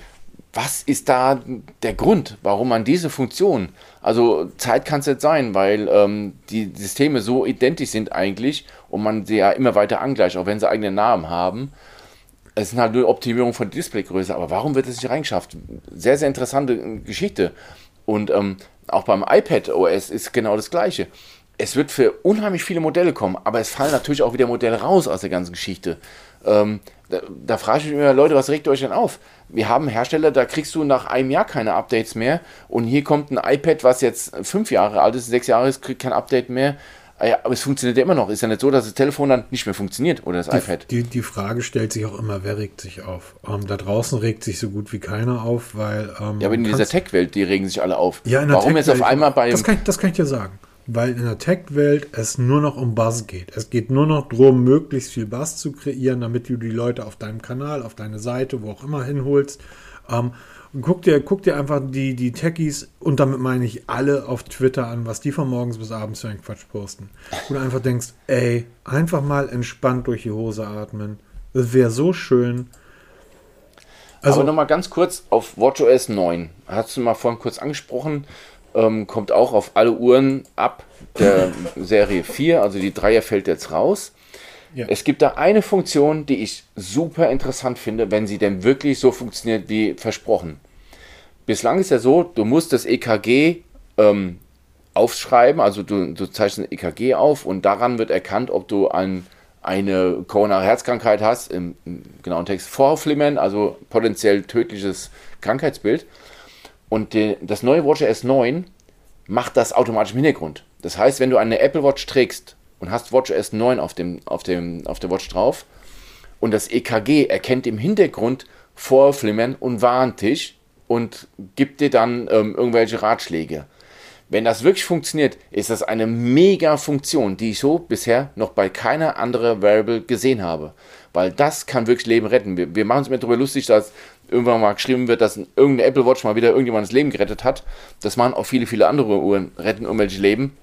was ist da der Grund, warum man diese Funktion, also Zeit kann es nicht sein, weil ähm, die Systeme so identisch sind eigentlich und man sie ja immer weiter angleicht, auch wenn sie eigene Namen haben. Es ist halt nur Optimierung von Displaygröße, aber warum wird es nicht reingeschafft? Sehr, sehr interessante Geschichte. Und ähm, auch beim iPad OS ist genau das Gleiche. Es wird für unheimlich viele Modelle kommen, aber es fallen natürlich auch wieder Modelle raus aus der ganzen Geschichte. Ähm, da, da frage ich mich immer, Leute, was regt euch denn auf? Wir haben Hersteller, da kriegst du nach einem Jahr keine Updates mehr und hier kommt ein iPad, was jetzt fünf Jahre alt ist, sechs Jahre ist, kriegt kein Update mehr. Ah ja, aber es funktioniert ja immer noch. Ist ja nicht so, dass das Telefon dann nicht mehr funktioniert oder das die, iPad. Die, die Frage stellt sich auch immer, wer regt sich auf? Ähm, da draußen regt sich so gut wie keiner auf, weil. Ähm, ja, aber in dieser Tech-Welt, die regen sich alle auf. Ja, in der Warum jetzt auf einmal bei. Das kann, ich, das kann ich dir sagen. Weil in der Tech-Welt es nur noch um Buzz geht. Es geht nur noch darum, möglichst viel Buzz zu kreieren, damit du die Leute auf deinem Kanal, auf deine Seite, wo auch immer hinholst. Ähm, guck dir, guck dir einfach die, die Techies, und damit meine ich alle auf Twitter an, was die von morgens bis abends für einen Quatsch posten. Du einfach denkst, ey, einfach mal entspannt durch die Hose atmen. Das wäre so schön. Also, nochmal ganz kurz auf WatchOS 9. Hast du mal vorhin kurz angesprochen. Ähm, kommt auch auf alle Uhren ab der Serie 4. Also die Dreier fällt jetzt raus. Ja. Es gibt da eine Funktion, die ich super interessant finde, wenn sie denn wirklich so funktioniert wie versprochen. Bislang ist ja so, du musst das EKG ähm, aufschreiben, also du, du zeichnest ein EKG auf und daran wird erkannt, ob du ein, eine koronare Herzkrankheit hast, im, im genauen Text Vorflimmern, also potenziell tödliches Krankheitsbild. Und die, das neue Watch S9 macht das automatisch im Hintergrund. Das heißt, wenn du eine Apple Watch trägst und hast WatchOS 9 auf, dem, auf, dem, auf der Watch drauf und das EKG erkennt im Hintergrund Vorflimmern und warnt dich und gibt dir dann ähm, irgendwelche Ratschläge. Wenn das wirklich funktioniert, ist das eine mega Funktion, die ich so bisher noch bei keiner anderen Variable gesehen habe. Weil das kann wirklich Leben retten. Wir, wir machen uns immer darüber lustig, dass irgendwann mal geschrieben wird, dass irgendeine Apple Watch mal wieder irgendjemandes Leben gerettet hat. Das machen auch viele, viele andere Uhren, retten irgendwelche Leben.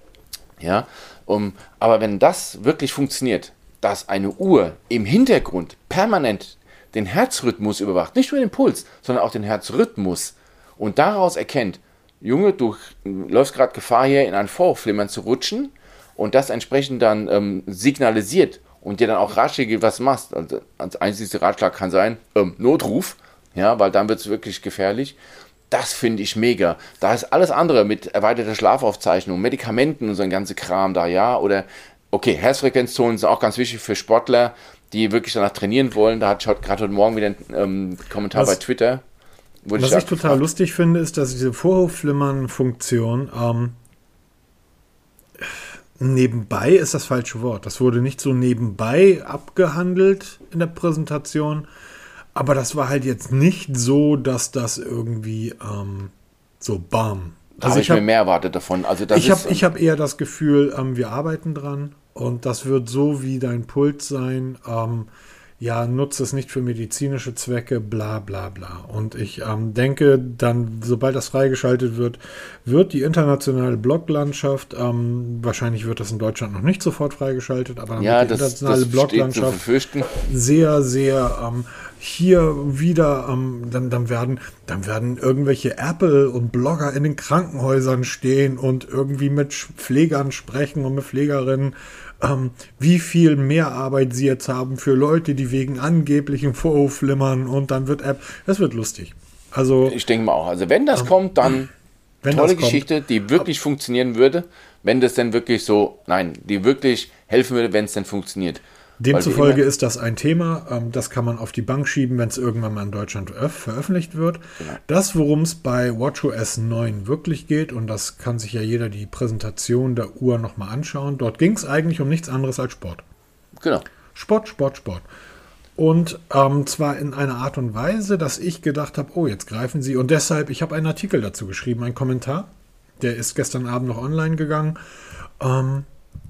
Ja, um, aber wenn das wirklich funktioniert, dass eine Uhr im Hintergrund permanent den Herzrhythmus überwacht, nicht nur den Puls, sondern auch den Herzrhythmus und daraus erkennt, Junge, du läufst gerade Gefahr hier in ein Vorflimmern zu rutschen und das entsprechend dann ähm, signalisiert und dir dann auch Ratschläge gibt, was machst. Also, als einzigster Ratschlag kann sein, ähm, Notruf, ja, weil dann wird es wirklich gefährlich. Das finde ich mega. Da ist alles andere mit erweiterter Schlafaufzeichnung, Medikamenten und so ein ganzer Kram da, ja. Oder, okay, Herzfrequenzzonen sind auch ganz wichtig für Sportler, die wirklich danach trainieren wollen. Da hatte ich gerade heute Morgen wieder einen ähm, Kommentar was, bei Twitter. Was ich, ich total lustig finde, ist, dass diese Vorhofflimmern-Funktion ähm, nebenbei ist das falsche Wort. Das wurde nicht so nebenbei abgehandelt in der Präsentation, aber das war halt jetzt nicht so, dass das irgendwie ähm, so bam. Da also habe ich, hab, mir mehr erwartet davon. Also das ich habe ähm, hab eher das Gefühl, ähm, wir arbeiten dran und das wird so wie dein Puls sein. Ähm, ja, nutze es nicht für medizinische Zwecke, bla bla bla. Und ich ähm, denke, dann, sobald das freigeschaltet wird, wird die internationale Bloglandschaft, ähm, wahrscheinlich wird das in Deutschland noch nicht sofort freigeschaltet, aber dann ja, wird die internationale das Bloglandschaft sehr, sehr ähm, hier wieder, ähm, dann, dann, werden, dann werden irgendwelche Apple und Blogger in den Krankenhäusern stehen und irgendwie mit Pflegern sprechen und mit Pflegerinnen ähm, wie viel Mehrarbeit sie jetzt haben für Leute, die wegen angeblichem Vorhof flimmern und dann wird App. Das wird lustig. Also ich denke mal auch. Also wenn das ähm, kommt, dann tolle Geschichte, kommt, die wirklich funktionieren würde, wenn das denn wirklich so, nein, die wirklich helfen würde, wenn es denn funktioniert. Demzufolge ist das ein Thema, ähm, das kann man auf die Bank schieben, wenn es irgendwann mal in Deutschland veröffentlicht wird. Genau. Das, worum es bei WatchOS 9 wirklich geht, und das kann sich ja jeder die Präsentation der Uhr nochmal anschauen, dort ging es eigentlich um nichts anderes als Sport. Genau. Sport, Sport, Sport. Und ähm, zwar in einer Art und Weise, dass ich gedacht habe, oh, jetzt greifen sie. Und deshalb, ich habe einen Artikel dazu geschrieben, einen Kommentar. Der ist gestern Abend noch online gegangen. Ähm,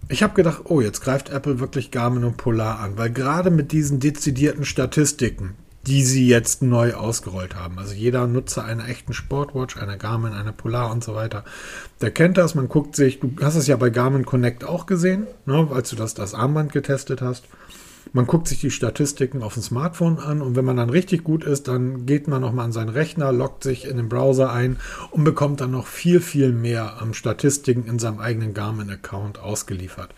ich habe gedacht, oh, jetzt greift Apple wirklich Garmin und Polar an, weil gerade mit diesen dezidierten Statistiken, die sie jetzt neu ausgerollt haben, also jeder Nutzer einer echten Sportwatch, einer Garmin, einer Polar und so weiter, der kennt das, man guckt sich, du hast es ja bei Garmin Connect auch gesehen, ne, als du das, das Armband getestet hast. Man guckt sich die Statistiken auf dem Smartphone an und wenn man dann richtig gut ist, dann geht man nochmal an seinen Rechner, loggt sich in den Browser ein und bekommt dann noch viel, viel mehr an Statistiken in seinem eigenen Garmin-Account ausgeliefert.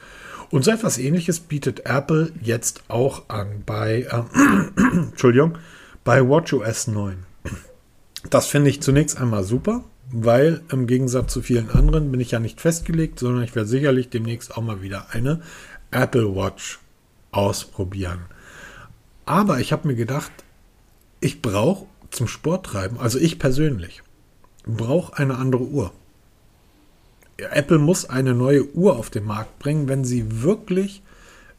Und so etwas ähnliches bietet Apple jetzt auch an bei, äh, Entschuldigung, bei WatchOS 9. Das finde ich zunächst einmal super, weil im Gegensatz zu vielen anderen bin ich ja nicht festgelegt, sondern ich werde sicherlich demnächst auch mal wieder eine Apple Watch ausprobieren. Aber ich habe mir gedacht, ich brauche zum Sporttreiben, also ich persönlich, brauche eine andere Uhr. Apple muss eine neue Uhr auf den Markt bringen, wenn sie wirklich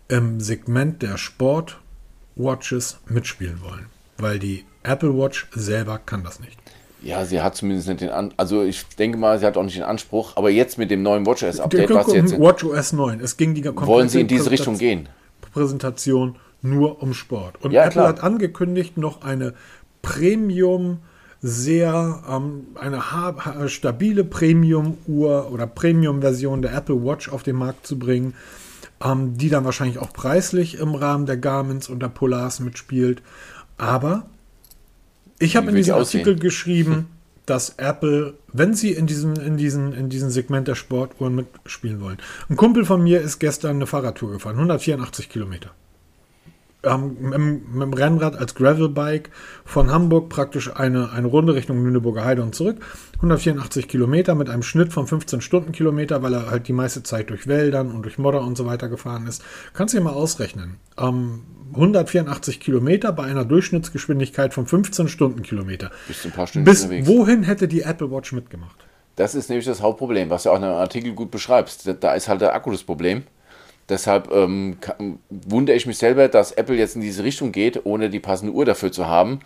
im Segment der Sportwatches mitspielen wollen. Weil die Apple Watch selber kann das nicht. Ja, sie hat zumindest nicht den An also ich denke mal, sie hat auch nicht den Anspruch, aber jetzt mit dem neuen WatchOS Update, was jetzt WatchOS 9, es ging die wollen sie in diese Richtung gehen. Präsentation nur um Sport. Und ja, Apple klar. hat angekündigt, noch eine Premium sehr ähm, eine stabile Premium-Uhr oder Premium-Version der Apple Watch auf den Markt zu bringen, ähm, die dann wahrscheinlich auch preislich im Rahmen der Garmins und der Polars mitspielt. Aber ich habe in diesem Artikel geschrieben, dass Apple, wenn sie in diesem, in, diesen, in diesem Segment der Sportuhren mitspielen wollen. Ein Kumpel von mir ist gestern eine Fahrradtour gefahren, 184 Kilometer ähm, mit, mit, dem Rennrad als Gravelbike von Hamburg praktisch eine, eine Runde Richtung Lüneburger Heide und zurück. 184 Kilometer mit einem Schnitt von 15 Stundenkilometer, weil er halt die meiste Zeit durch Wäldern und durch Modder und so weiter gefahren ist. Kannst du dir mal ausrechnen. Ähm, 184 Kilometer bei einer Durchschnittsgeschwindigkeit von 15 Stundenkilometer. Bis ein paar Stunden Bis unterwegs. wohin hätte die Apple Watch mitgemacht? Das ist nämlich das Hauptproblem, was du auch in einem Artikel gut beschreibst. Da ist halt der Akku das Problem. Deshalb ähm, wundere ich mich selber, dass Apple jetzt in diese Richtung geht, ohne die passende Uhr dafür zu haben,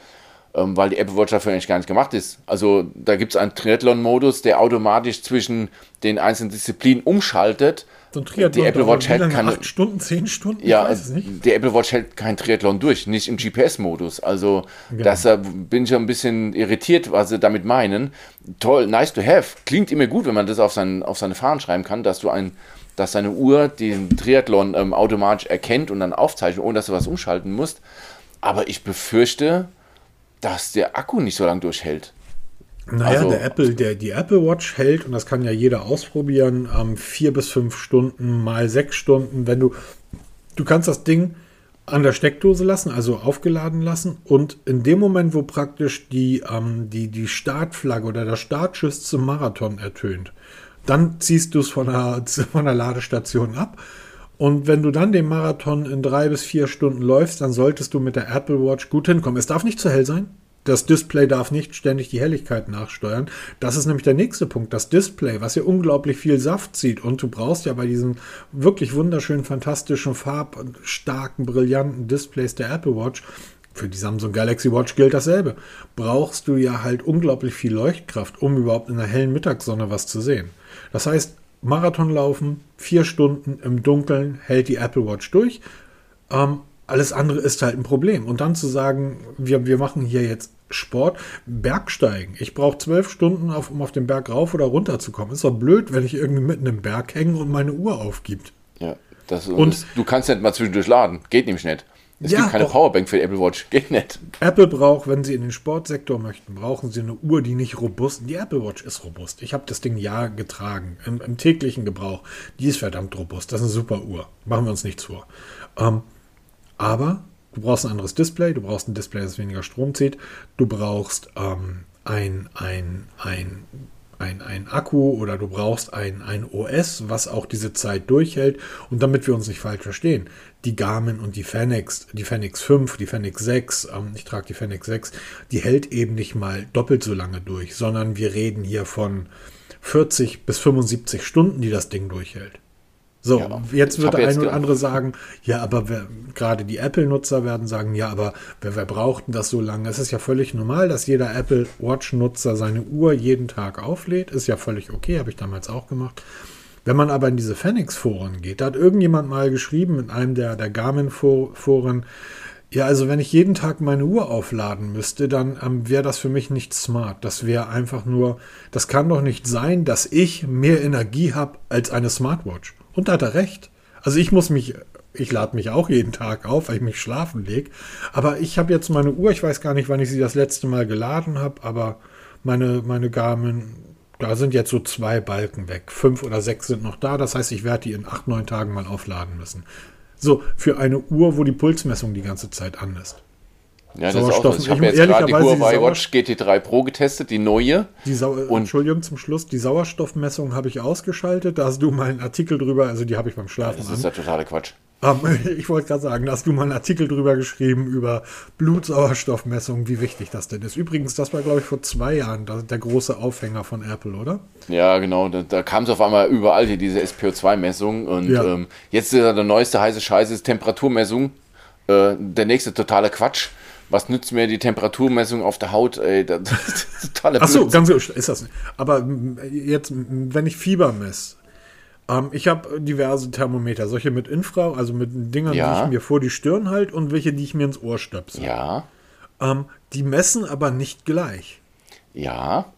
ähm, weil die Apple Watch dafür eigentlich gar nicht gemacht ist. Also da gibt es einen Triathlon-Modus, der automatisch zwischen den einzelnen Disziplinen umschaltet. So ein Triathlon die Apple Watch hält keine. Acht Stunden, zehn Stunden? Ja, die Apple Watch hält kein Triathlon durch, nicht im GPS-Modus. Also genau. deshalb bin ich ein bisschen irritiert, was sie damit meinen. Toll, nice to have. Klingt immer gut, wenn man das auf, sein, auf seine Fahnen schreiben kann, dass du ein dass deine Uhr den Triathlon ähm, automatisch erkennt und dann aufzeichnet, ohne dass du was umschalten musst. Aber ich befürchte, dass der Akku nicht so lange durchhält. Naja, also, der Apple, der, die Apple Watch hält, und das kann ja jeder ausprobieren, ähm, vier bis fünf Stunden mal sechs Stunden. Wenn du, du kannst das Ding an der Steckdose lassen, also aufgeladen lassen, und in dem Moment, wo praktisch die, ähm, die, die Startflagge oder der Startschuss zum Marathon ertönt, dann ziehst du es von der, von der Ladestation ab. Und wenn du dann den Marathon in drei bis vier Stunden läufst, dann solltest du mit der Apple Watch gut hinkommen. Es darf nicht zu hell sein. Das Display darf nicht ständig die Helligkeit nachsteuern. Das ist nämlich der nächste Punkt. Das Display, was ja unglaublich viel Saft zieht. Und du brauchst ja bei diesen wirklich wunderschönen, fantastischen, farbstarken, brillanten Displays der Apple Watch für die Samsung Galaxy Watch gilt dasselbe. Brauchst du ja halt unglaublich viel Leuchtkraft, um überhaupt in der hellen Mittagssonne was zu sehen. Das heißt, Marathon laufen, vier Stunden im Dunkeln hält die Apple Watch durch. Ähm, alles andere ist halt ein Problem. Und dann zu sagen, wir, wir machen hier jetzt Sport, Bergsteigen. Ich brauche zwölf Stunden, auf, um auf den Berg rauf oder runter zu kommen. Ist doch blöd, wenn ich irgendwie mitten im Berg hänge und meine Uhr aufgibt. Ja, das, und das, du kannst nicht mal zwischendurch laden. Geht nämlich nicht. Es ja, gibt keine Powerbank für die Apple Watch. Geht nicht. Apple braucht, wenn sie in den Sportsektor möchten, brauchen sie eine Uhr, die nicht robust ist. Die Apple Watch ist robust. Ich habe das Ding ja getragen. Im, Im, täglichen Gebrauch. Die ist verdammt robust. Das ist eine super Uhr. Machen wir uns nichts vor. Ähm, aber du brauchst ein anderes Display. Du brauchst ein Display, das weniger Strom zieht. Du brauchst ähm, ein, ein, ein ein, ein Akku oder du brauchst ein, ein OS, was auch diese Zeit durchhält. Und damit wir uns nicht falsch verstehen, die Garmin und die Fenix, die Fenix 5, die Fenix 6, ähm, ich trage die Fenix 6, die hält eben nicht mal doppelt so lange durch, sondern wir reden hier von 40 bis 75 Stunden, die das Ding durchhält. So, ja, jetzt wird der eine oder andere sagen, ja, aber wer, gerade die Apple-Nutzer werden sagen, ja, aber wer, wer braucht denn das so lange? Es ist ja völlig normal, dass jeder Apple Watch-Nutzer seine Uhr jeden Tag auflädt. Ist ja völlig okay, habe ich damals auch gemacht. Wenn man aber in diese Phoenix-Foren geht, da hat irgendjemand mal geschrieben in einem der, der Garmin-Foren, ja, also wenn ich jeden Tag meine Uhr aufladen müsste, dann ähm, wäre das für mich nicht smart. Das wäre einfach nur, das kann doch nicht sein, dass ich mehr Energie habe als eine Smartwatch. Und da hat er recht. Also ich muss mich Ich lade mich auch jeden Tag auf, weil ich mich schlafen lege. Aber ich habe jetzt meine Uhr, ich weiß gar nicht, wann ich sie das letzte Mal geladen habe, aber meine, meine Garmin, da sind jetzt so zwei Balken weg. Fünf oder sechs sind noch da. Das heißt, ich werde die in acht, neun Tagen mal aufladen müssen. So, für eine Uhr, wo die Pulsmessung die ganze Zeit an ist. Ja, das ist auch. Ich habe jetzt gerade die Huawei Watch GT3 Pro getestet, die neue. Die Sau und Entschuldigung zum Schluss, die Sauerstoffmessung habe ich ausgeschaltet. Da hast du mal einen Artikel drüber, also die habe ich beim Schlafen. Das ist ja totale Quatsch. Um, ich wollte gerade sagen, da hast du mal einen Artikel drüber geschrieben über Blutsauerstoffmessung, wie wichtig das denn ist. Übrigens, das war, glaube ich, vor zwei Jahren der große Aufhänger von Apple, oder? Ja, genau. Da, da kam es auf einmal überall hier, diese SPO2-Messung. Und ja. ähm, jetzt ist der neueste heiße Scheiß ist Temperaturmessung. Äh, der nächste totale Quatsch was nützt mir die Temperaturmessung auf der Haut? Ey, das, ist totale Achso, ganz so ist das nicht. Aber jetzt, wenn ich Fieber messe, ähm, ich habe diverse Thermometer, solche mit Infra, also mit Dingern, ja. die ich mir vor die Stirn halte und welche, die ich mir ins Ohr stöpsel. Ja. Ähm, die messen aber nicht gleich. Ja.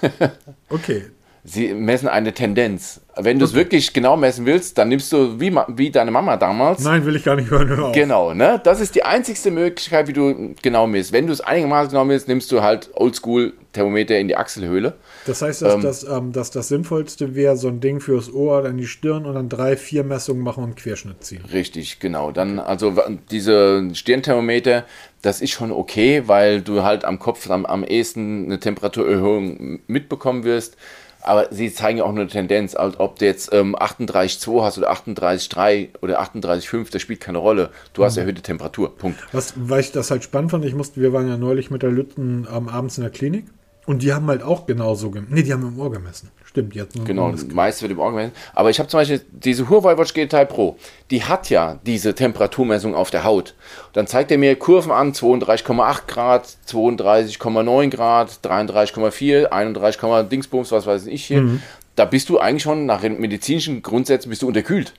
okay. Sie messen eine Tendenz. Wenn du es okay. wirklich genau messen willst, dann nimmst du wie, wie deine Mama damals. Nein, will ich gar nicht hören. Hör genau, ne? Das ist die einzigste Möglichkeit, wie du genau misst. Wenn du es einigermaßen genau misst, nimmst du halt Oldschool-Thermometer in die Achselhöhle. Das heißt, dass, ähm, dass, ähm, dass das Sinnvollste wäre, so ein Ding fürs Ohr, dann die Stirn und dann drei, vier Messungen machen und Querschnitt ziehen. Richtig, genau. Dann, also diese Stirnthermometer, das ist schon okay, weil du halt am Kopf am, am ehesten eine Temperaturerhöhung mitbekommen wirst aber sie zeigen ja auch nur eine Tendenz, als ob du jetzt ähm, 38,2 hast oder 38,3 oder 38,5, das spielt keine Rolle. Du hast mhm. erhöhte Temperatur. Punkt. Was, weil ich das halt spannend fand, ich musste, wir waren ja neulich mit der Lütten ähm, abends in der Klinik und die haben halt auch genauso gemessen. Ne, die haben im Ohr gemessen. Stimmt, jetzt. Genau, meist wird im Ohr gemessen. Aber ich habe zum Beispiel diese Huawei Watch GT Pro, die hat ja diese Temperaturmessung auf der Haut. Dann zeigt er mir Kurven an, 32,8 Grad, 32,9 Grad, 33,4, 31, Dingsbums, was weiß ich hier. Mhm. Da bist du eigentlich schon nach medizinischen Grundsätzen bist du unterkühlt.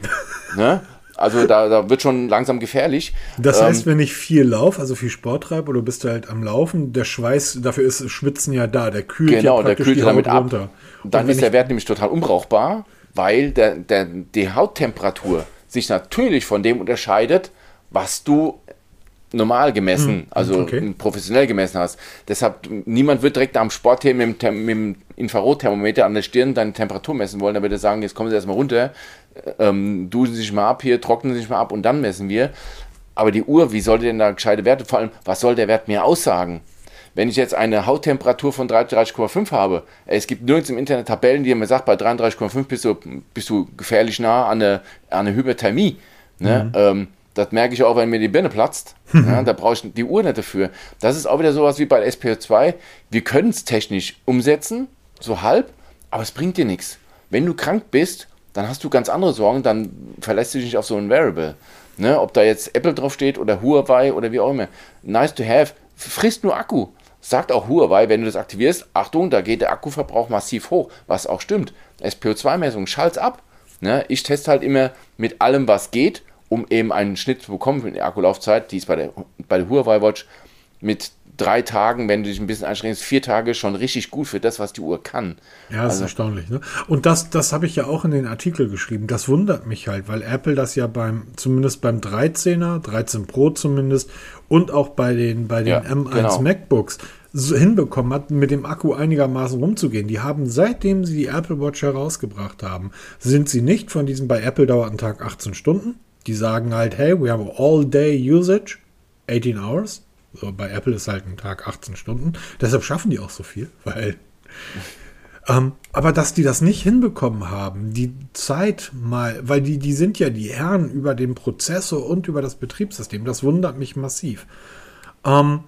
ne? Also da, da wird schon langsam gefährlich. Das heißt, ähm, wenn ich viel laufe, also viel Sport treibe oder bist du halt am Laufen, der Schweiß, dafür ist Schwitzen ja da, der kühlt genau, ja der kühlt damit ab. runter. Dann ist der Wert nämlich total unbrauchbar, weil der, der, die Hauttemperatur sich natürlich von dem unterscheidet, was du normal gemessen, hm, also okay. professionell gemessen hast. Deshalb, niemand wird direkt am Sport hier mit dem, mit dem Infrarotthermometer an der Stirn deine Temperatur messen wollen. Da würde er sagen, jetzt kommen Sie erstmal runter, ähm, duschen Sie sich mal ab hier, trocknen Sie sich mal ab und dann messen wir. Aber die Uhr, wie sollte denn da gescheite Werte, vor allem, was soll der Wert mir aussagen? Wenn ich jetzt eine Hauttemperatur von 33,5 habe, es gibt nirgends im Internet Tabellen, die mir sagt, bei 33,5 bist du, bist du gefährlich nah an eine, an eine Hyperthermie. Ne? Mhm. Ähm, das merke ich auch, wenn mir die Birne platzt. ja, da brauche ich die Uhr nicht dafür. Das ist auch wieder sowas wie bei SPO2. Wir können es technisch umsetzen, so halb, aber es bringt dir nichts. Wenn du krank bist, dann hast du ganz andere Sorgen, dann verlässt du dich nicht auf so ein Variable. Ne? Ob da jetzt Apple draufsteht oder Huawei oder wie auch immer. Nice to have, frisst nur Akku. Sagt auch Huawei, wenn du das aktivierst, Achtung, da geht der Akkuverbrauch massiv hoch, was auch stimmt. SPO2-Messung, schalt's ab. Ne? Ich teste halt immer mit allem, was geht um eben einen Schnitt zu bekommen für die Akkulaufzeit, die ist bei der, bei der Huawei Watch mit drei Tagen, wenn du dich ein bisschen anstrengst, vier Tage schon richtig gut für das, was die Uhr kann. Ja, das also, ist erstaunlich. Ne? Und das, das habe ich ja auch in den Artikel geschrieben. Das wundert mich halt, weil Apple das ja beim, zumindest beim 13er, 13 Pro zumindest, und auch bei den, bei den ja, M1 genau. MacBooks so hinbekommen hat, mit dem Akku einigermaßen rumzugehen. Die haben, seitdem sie die Apple Watch herausgebracht haben, sind sie nicht von diesem, bei Apple dauert ein Tag 18 Stunden, die sagen halt, hey, we have all day usage, 18 hours. So, bei Apple ist halt ein Tag 18 Stunden. Deshalb schaffen die auch so viel, weil. ähm, aber dass die das nicht hinbekommen haben, die Zeit mal, weil die, die sind ja die Herren über den Prozessor und über das Betriebssystem. Das wundert mich massiv. Ähm,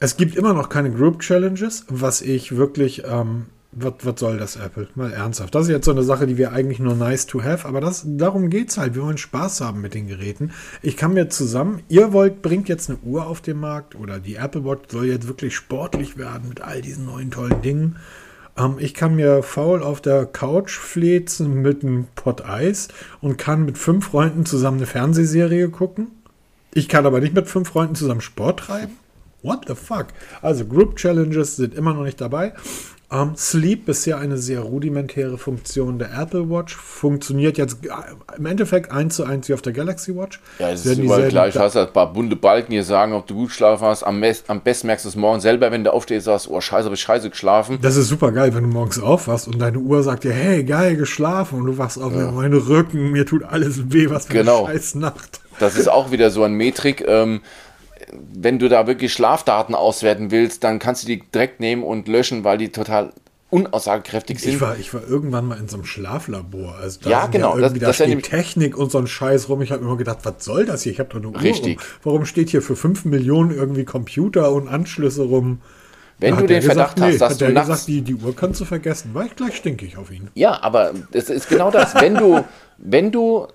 es gibt immer noch keine Group Challenges, was ich wirklich ähm, was, was soll das, Apple? Mal ernsthaft. Das ist jetzt so eine Sache, die wir eigentlich nur nice to have, aber das, darum geht es halt. Wir wollen Spaß haben mit den Geräten. Ich kann mir zusammen, ihr wollt, bringt jetzt eine Uhr auf den Markt oder die Apple Watch soll jetzt wirklich sportlich werden mit all diesen neuen tollen Dingen. Ähm, ich kann mir faul auf der Couch flezen mit einem Pot Eis und kann mit fünf Freunden zusammen eine Fernsehserie gucken. Ich kann aber nicht mit fünf Freunden zusammen Sport treiben. What the fuck? Also Group Challenges sind immer noch nicht dabei. Ähm, Sleep bisher eine sehr rudimentäre Funktion der Apple Watch. Funktioniert jetzt äh, im Endeffekt eins zu eins wie auf der Galaxy Watch. Ja, es ist überall gleich. Du hast ein paar bunte Balken, die sagen, ob du gut schlafen hast. Am, am besten merkst du es morgen selber, wenn du aufstehst, sagst, oh scheiße, habe ich scheiße geschlafen. Das ist super geil, wenn du morgens aufwachst und deine Uhr sagt dir, hey, geil geschlafen und du wachst auf, ja. mein Rücken, mir tut alles weh, was für genau. eine scheiß Nacht. Das ist auch wieder so ein Metrik. Ähm, wenn du da wirklich Schlafdaten auswerten willst, dann kannst du die direkt nehmen und löschen, weil die total unaussagekräftig sind. Ich war, ich war irgendwann mal in so einem Schlaflabor. Also da ja, genau. Ja das, da steht ja Technik und so ein Scheiß rum. Ich habe immer gedacht, was soll das hier? Ich habe doch eine Uhr. Richtig. Um. Warum steht hier für 5 Millionen irgendwie Computer und Anschlüsse rum? Wenn da du den Verdacht gesagt, hast, dass nee, du nachts... Gesagt, die, die Uhr kannst du vergessen. War ich gleich stinkig auf ihn. Ja, aber es ist genau das. wenn du, wenn du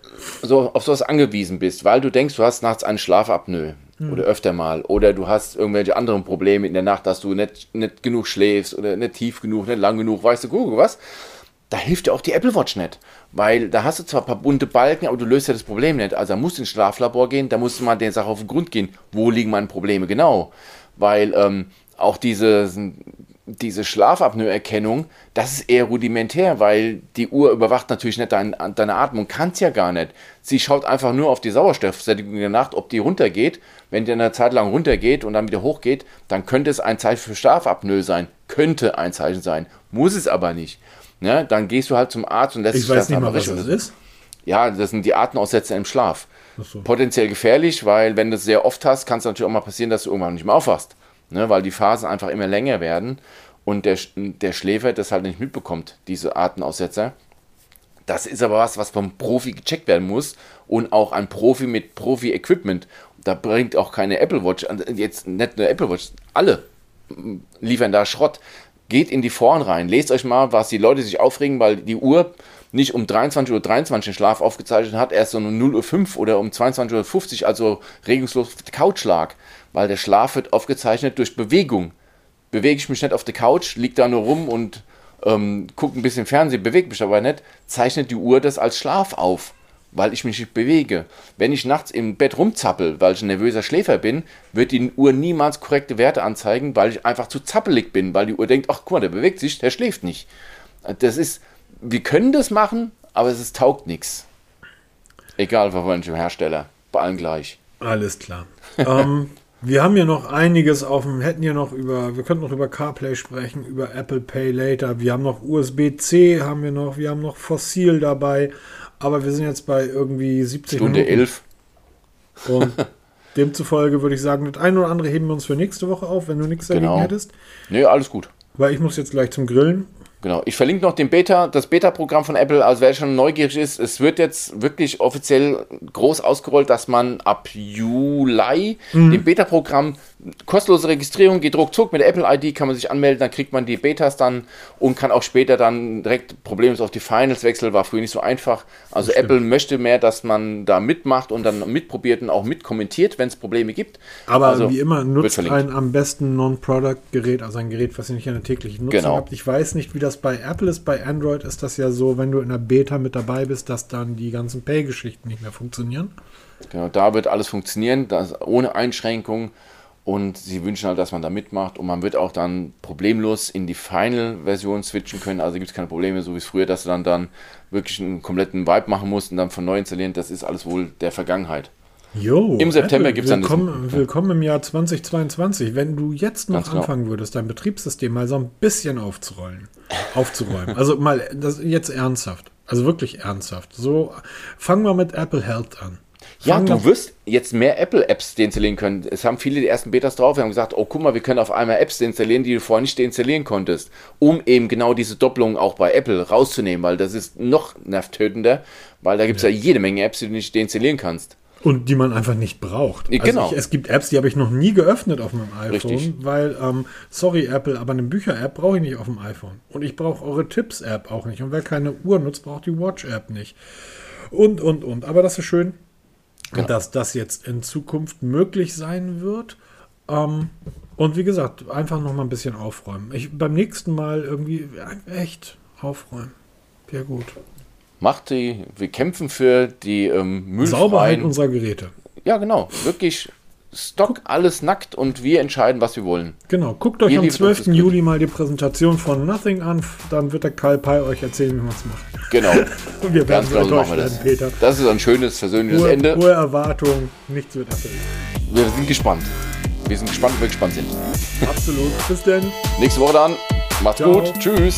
so auf sowas angewiesen bist, weil du denkst, du hast nachts einen Schlafapnoe, hm. oder öfter mal. Oder du hast irgendwelche anderen Probleme in der Nacht, dass du nicht, nicht genug schläfst oder nicht tief genug, nicht lang genug, weißt du, guck was. Da hilft dir auch die Apple Watch nicht. Weil da hast du zwar ein paar bunte Balken, aber du löst ja das Problem nicht. Also da musst du ins Schlaflabor gehen, da musst du mal der Sache auf den Grund gehen. Wo liegen meine Probleme genau? Weil ähm, auch diese diese Schlafapnoe-Erkennung, das ist eher rudimentär, weil die Uhr überwacht natürlich nicht dein, deine Atmung, kann es ja gar nicht. Sie schaut einfach nur auf die Sauerstoffsättigung in der Nacht, ob die runtergeht. Wenn die eine Zeit lang runtergeht und dann wieder hochgeht, dann könnte es ein Zeichen für Schlafapnoe sein. Könnte ein Zeichen sein, muss es aber nicht. Ja, dann gehst du halt zum Arzt und lässt ich sich weiß das nicht mal, was das ist. Ja, das sind die Atemaussätze im Schlaf. So. Potenziell gefährlich, weil wenn du es sehr oft hast, kann es natürlich auch mal passieren, dass du irgendwann nicht mehr aufwachst ne, weil die Phasen einfach immer länger werden und der, der Schläfer das halt nicht mitbekommt, diese Artenaussetzer. Das ist aber was, was vom Profi gecheckt werden muss und auch ein Profi mit Profi-Equipment. Da bringt auch keine Apple Watch, jetzt nicht nur Apple Watch, alle liefern da Schrott. Geht in die Foren rein, lest euch mal, was die Leute sich aufregen, weil die Uhr nicht um 23.23 Uhr 23 den Schlaf aufgezeichnet hat, erst so um 0.05 Uhr oder um 22.50 Uhr, also regungslos auf der Couch lag weil der Schlaf wird aufgezeichnet durch Bewegung. Bewege ich mich nicht auf der Couch, liege da nur rum und ähm, gucke ein bisschen Fernsehen, bewege mich aber nicht, zeichnet die Uhr das als Schlaf auf, weil ich mich nicht bewege. Wenn ich nachts im Bett rumzappel, weil ich ein nervöser Schläfer bin, wird die Uhr niemals korrekte Werte anzeigen, weil ich einfach zu zappelig bin, weil die Uhr denkt, ach guck mal, der bewegt sich, der schläft nicht. Das ist, wir können das machen, aber es ist, taugt nichts. Egal von welchem Hersteller, bei allen gleich. Alles klar. ähm, wir haben ja noch einiges auf dem, hätten ja noch über, wir könnten noch über CarPlay sprechen, über Apple Pay Later. Wir haben noch USB-C, haben wir noch, wir haben noch Fossil dabei, aber wir sind jetzt bei irgendwie 70 Stunde Minuten. 11. Und demzufolge würde ich sagen, das eine oder andere heben wir uns für nächste Woche auf, wenn du nichts dagegen genau. hättest. Nee, alles gut. Weil ich muss jetzt gleich zum Grillen Genau. Ich verlinke noch den Beta, das Beta-Programm von Apple, also wer schon neugierig ist, es wird jetzt wirklich offiziell groß ausgerollt, dass man ab Juli mhm. dem Beta-Programm kostenlose Registrierung geht ruckzuck mit der Apple-ID, kann man sich anmelden, dann kriegt man die Betas dann und kann auch später dann direkt problemlos auf die Finals wechseln, war früher nicht so einfach. Also Apple möchte mehr, dass man da mitmacht und dann mitprobiert und auch mitkommentiert, wenn es Probleme gibt. Aber also, wie immer, nutzt ein am besten Non-Product-Gerät, also ein Gerät, was ihr nicht in der täglichen Nutzung genau. habt. Ich weiß nicht, wie das bei Apple ist, bei Android ist das ja so, wenn du in der Beta mit dabei bist, dass dann die ganzen Pay-Geschichten nicht mehr funktionieren. Genau, da wird alles funktionieren, das ohne Einschränkungen und sie wünschen halt, dass man da mitmacht und man wird auch dann problemlos in die Final-Version switchen können. Also gibt es keine Probleme, so wie es früher, dass du dann, dann wirklich einen kompletten Vibe machen musst und dann von neu installieren. Das ist alles wohl der Vergangenheit. Jo, Im September gibt es dann willkommen, das. Willkommen im Jahr 2022. Wenn du jetzt noch genau. anfangen würdest, dein Betriebssystem mal so ein bisschen aufzurollen, aufzuräumen. also mal das jetzt ernsthaft. Also wirklich ernsthaft. So, fangen wir mit Apple Health an. Ja, du wirst jetzt mehr Apple-Apps deinstallieren können. Es haben viele die ersten Betas drauf. Wir haben gesagt, oh, guck mal, wir können auf einmal Apps deinstallieren, die du vorher nicht deinstallieren konntest, um eben genau diese Doppelung auch bei Apple rauszunehmen, weil das ist noch nervtötender, weil da gibt es ja. ja. jede Menge Apps, die du nicht deinstallieren kannst. Und die man einfach nicht braucht. Also genau. Ich, es gibt Apps, die habe ich noch nie geöffnet auf meinem iPhone, Richtig. weil, ähm, sorry Apple, aber eine Bücher-App brauche ich nicht auf dem iPhone. Und ich brauche eure Tipps-App auch nicht. Und wer keine Uhr nutzt, braucht die Watch-App nicht. Und, und, und. Aber das ist schön genau. dass das jetzt in Zukunft möglich sein wird. Ähm, und wie gesagt, einfach noch mal ein bisschen aufräumen. Ich, beim nächsten Mal irgendwie echt aufräumen. Ja, gut. Macht die, wir kämpfen für die ähm, Sauberheit unserer Geräte. Ja, genau. Wirklich Stock, alles nackt und wir entscheiden, was wir wollen. Genau, guckt euch Ihr am lieben 12. uns das Juli mal die Präsentation von Nothing an, dann wird der Karl Pei euch erzählen, wie man es macht. Genau. Und wir werden Ganz so genau so machen wir das. werden, Peter. Das ist ein schönes, versöhnliches Hohe, Ende. hohe Erwartung, nichts wird erfüllt. Wir sind gespannt. Wir sind gespannt, ob wir gespannt sind. Absolut. Bis denn. Nächste Woche dann. Macht's Ciao. gut. Tschüss.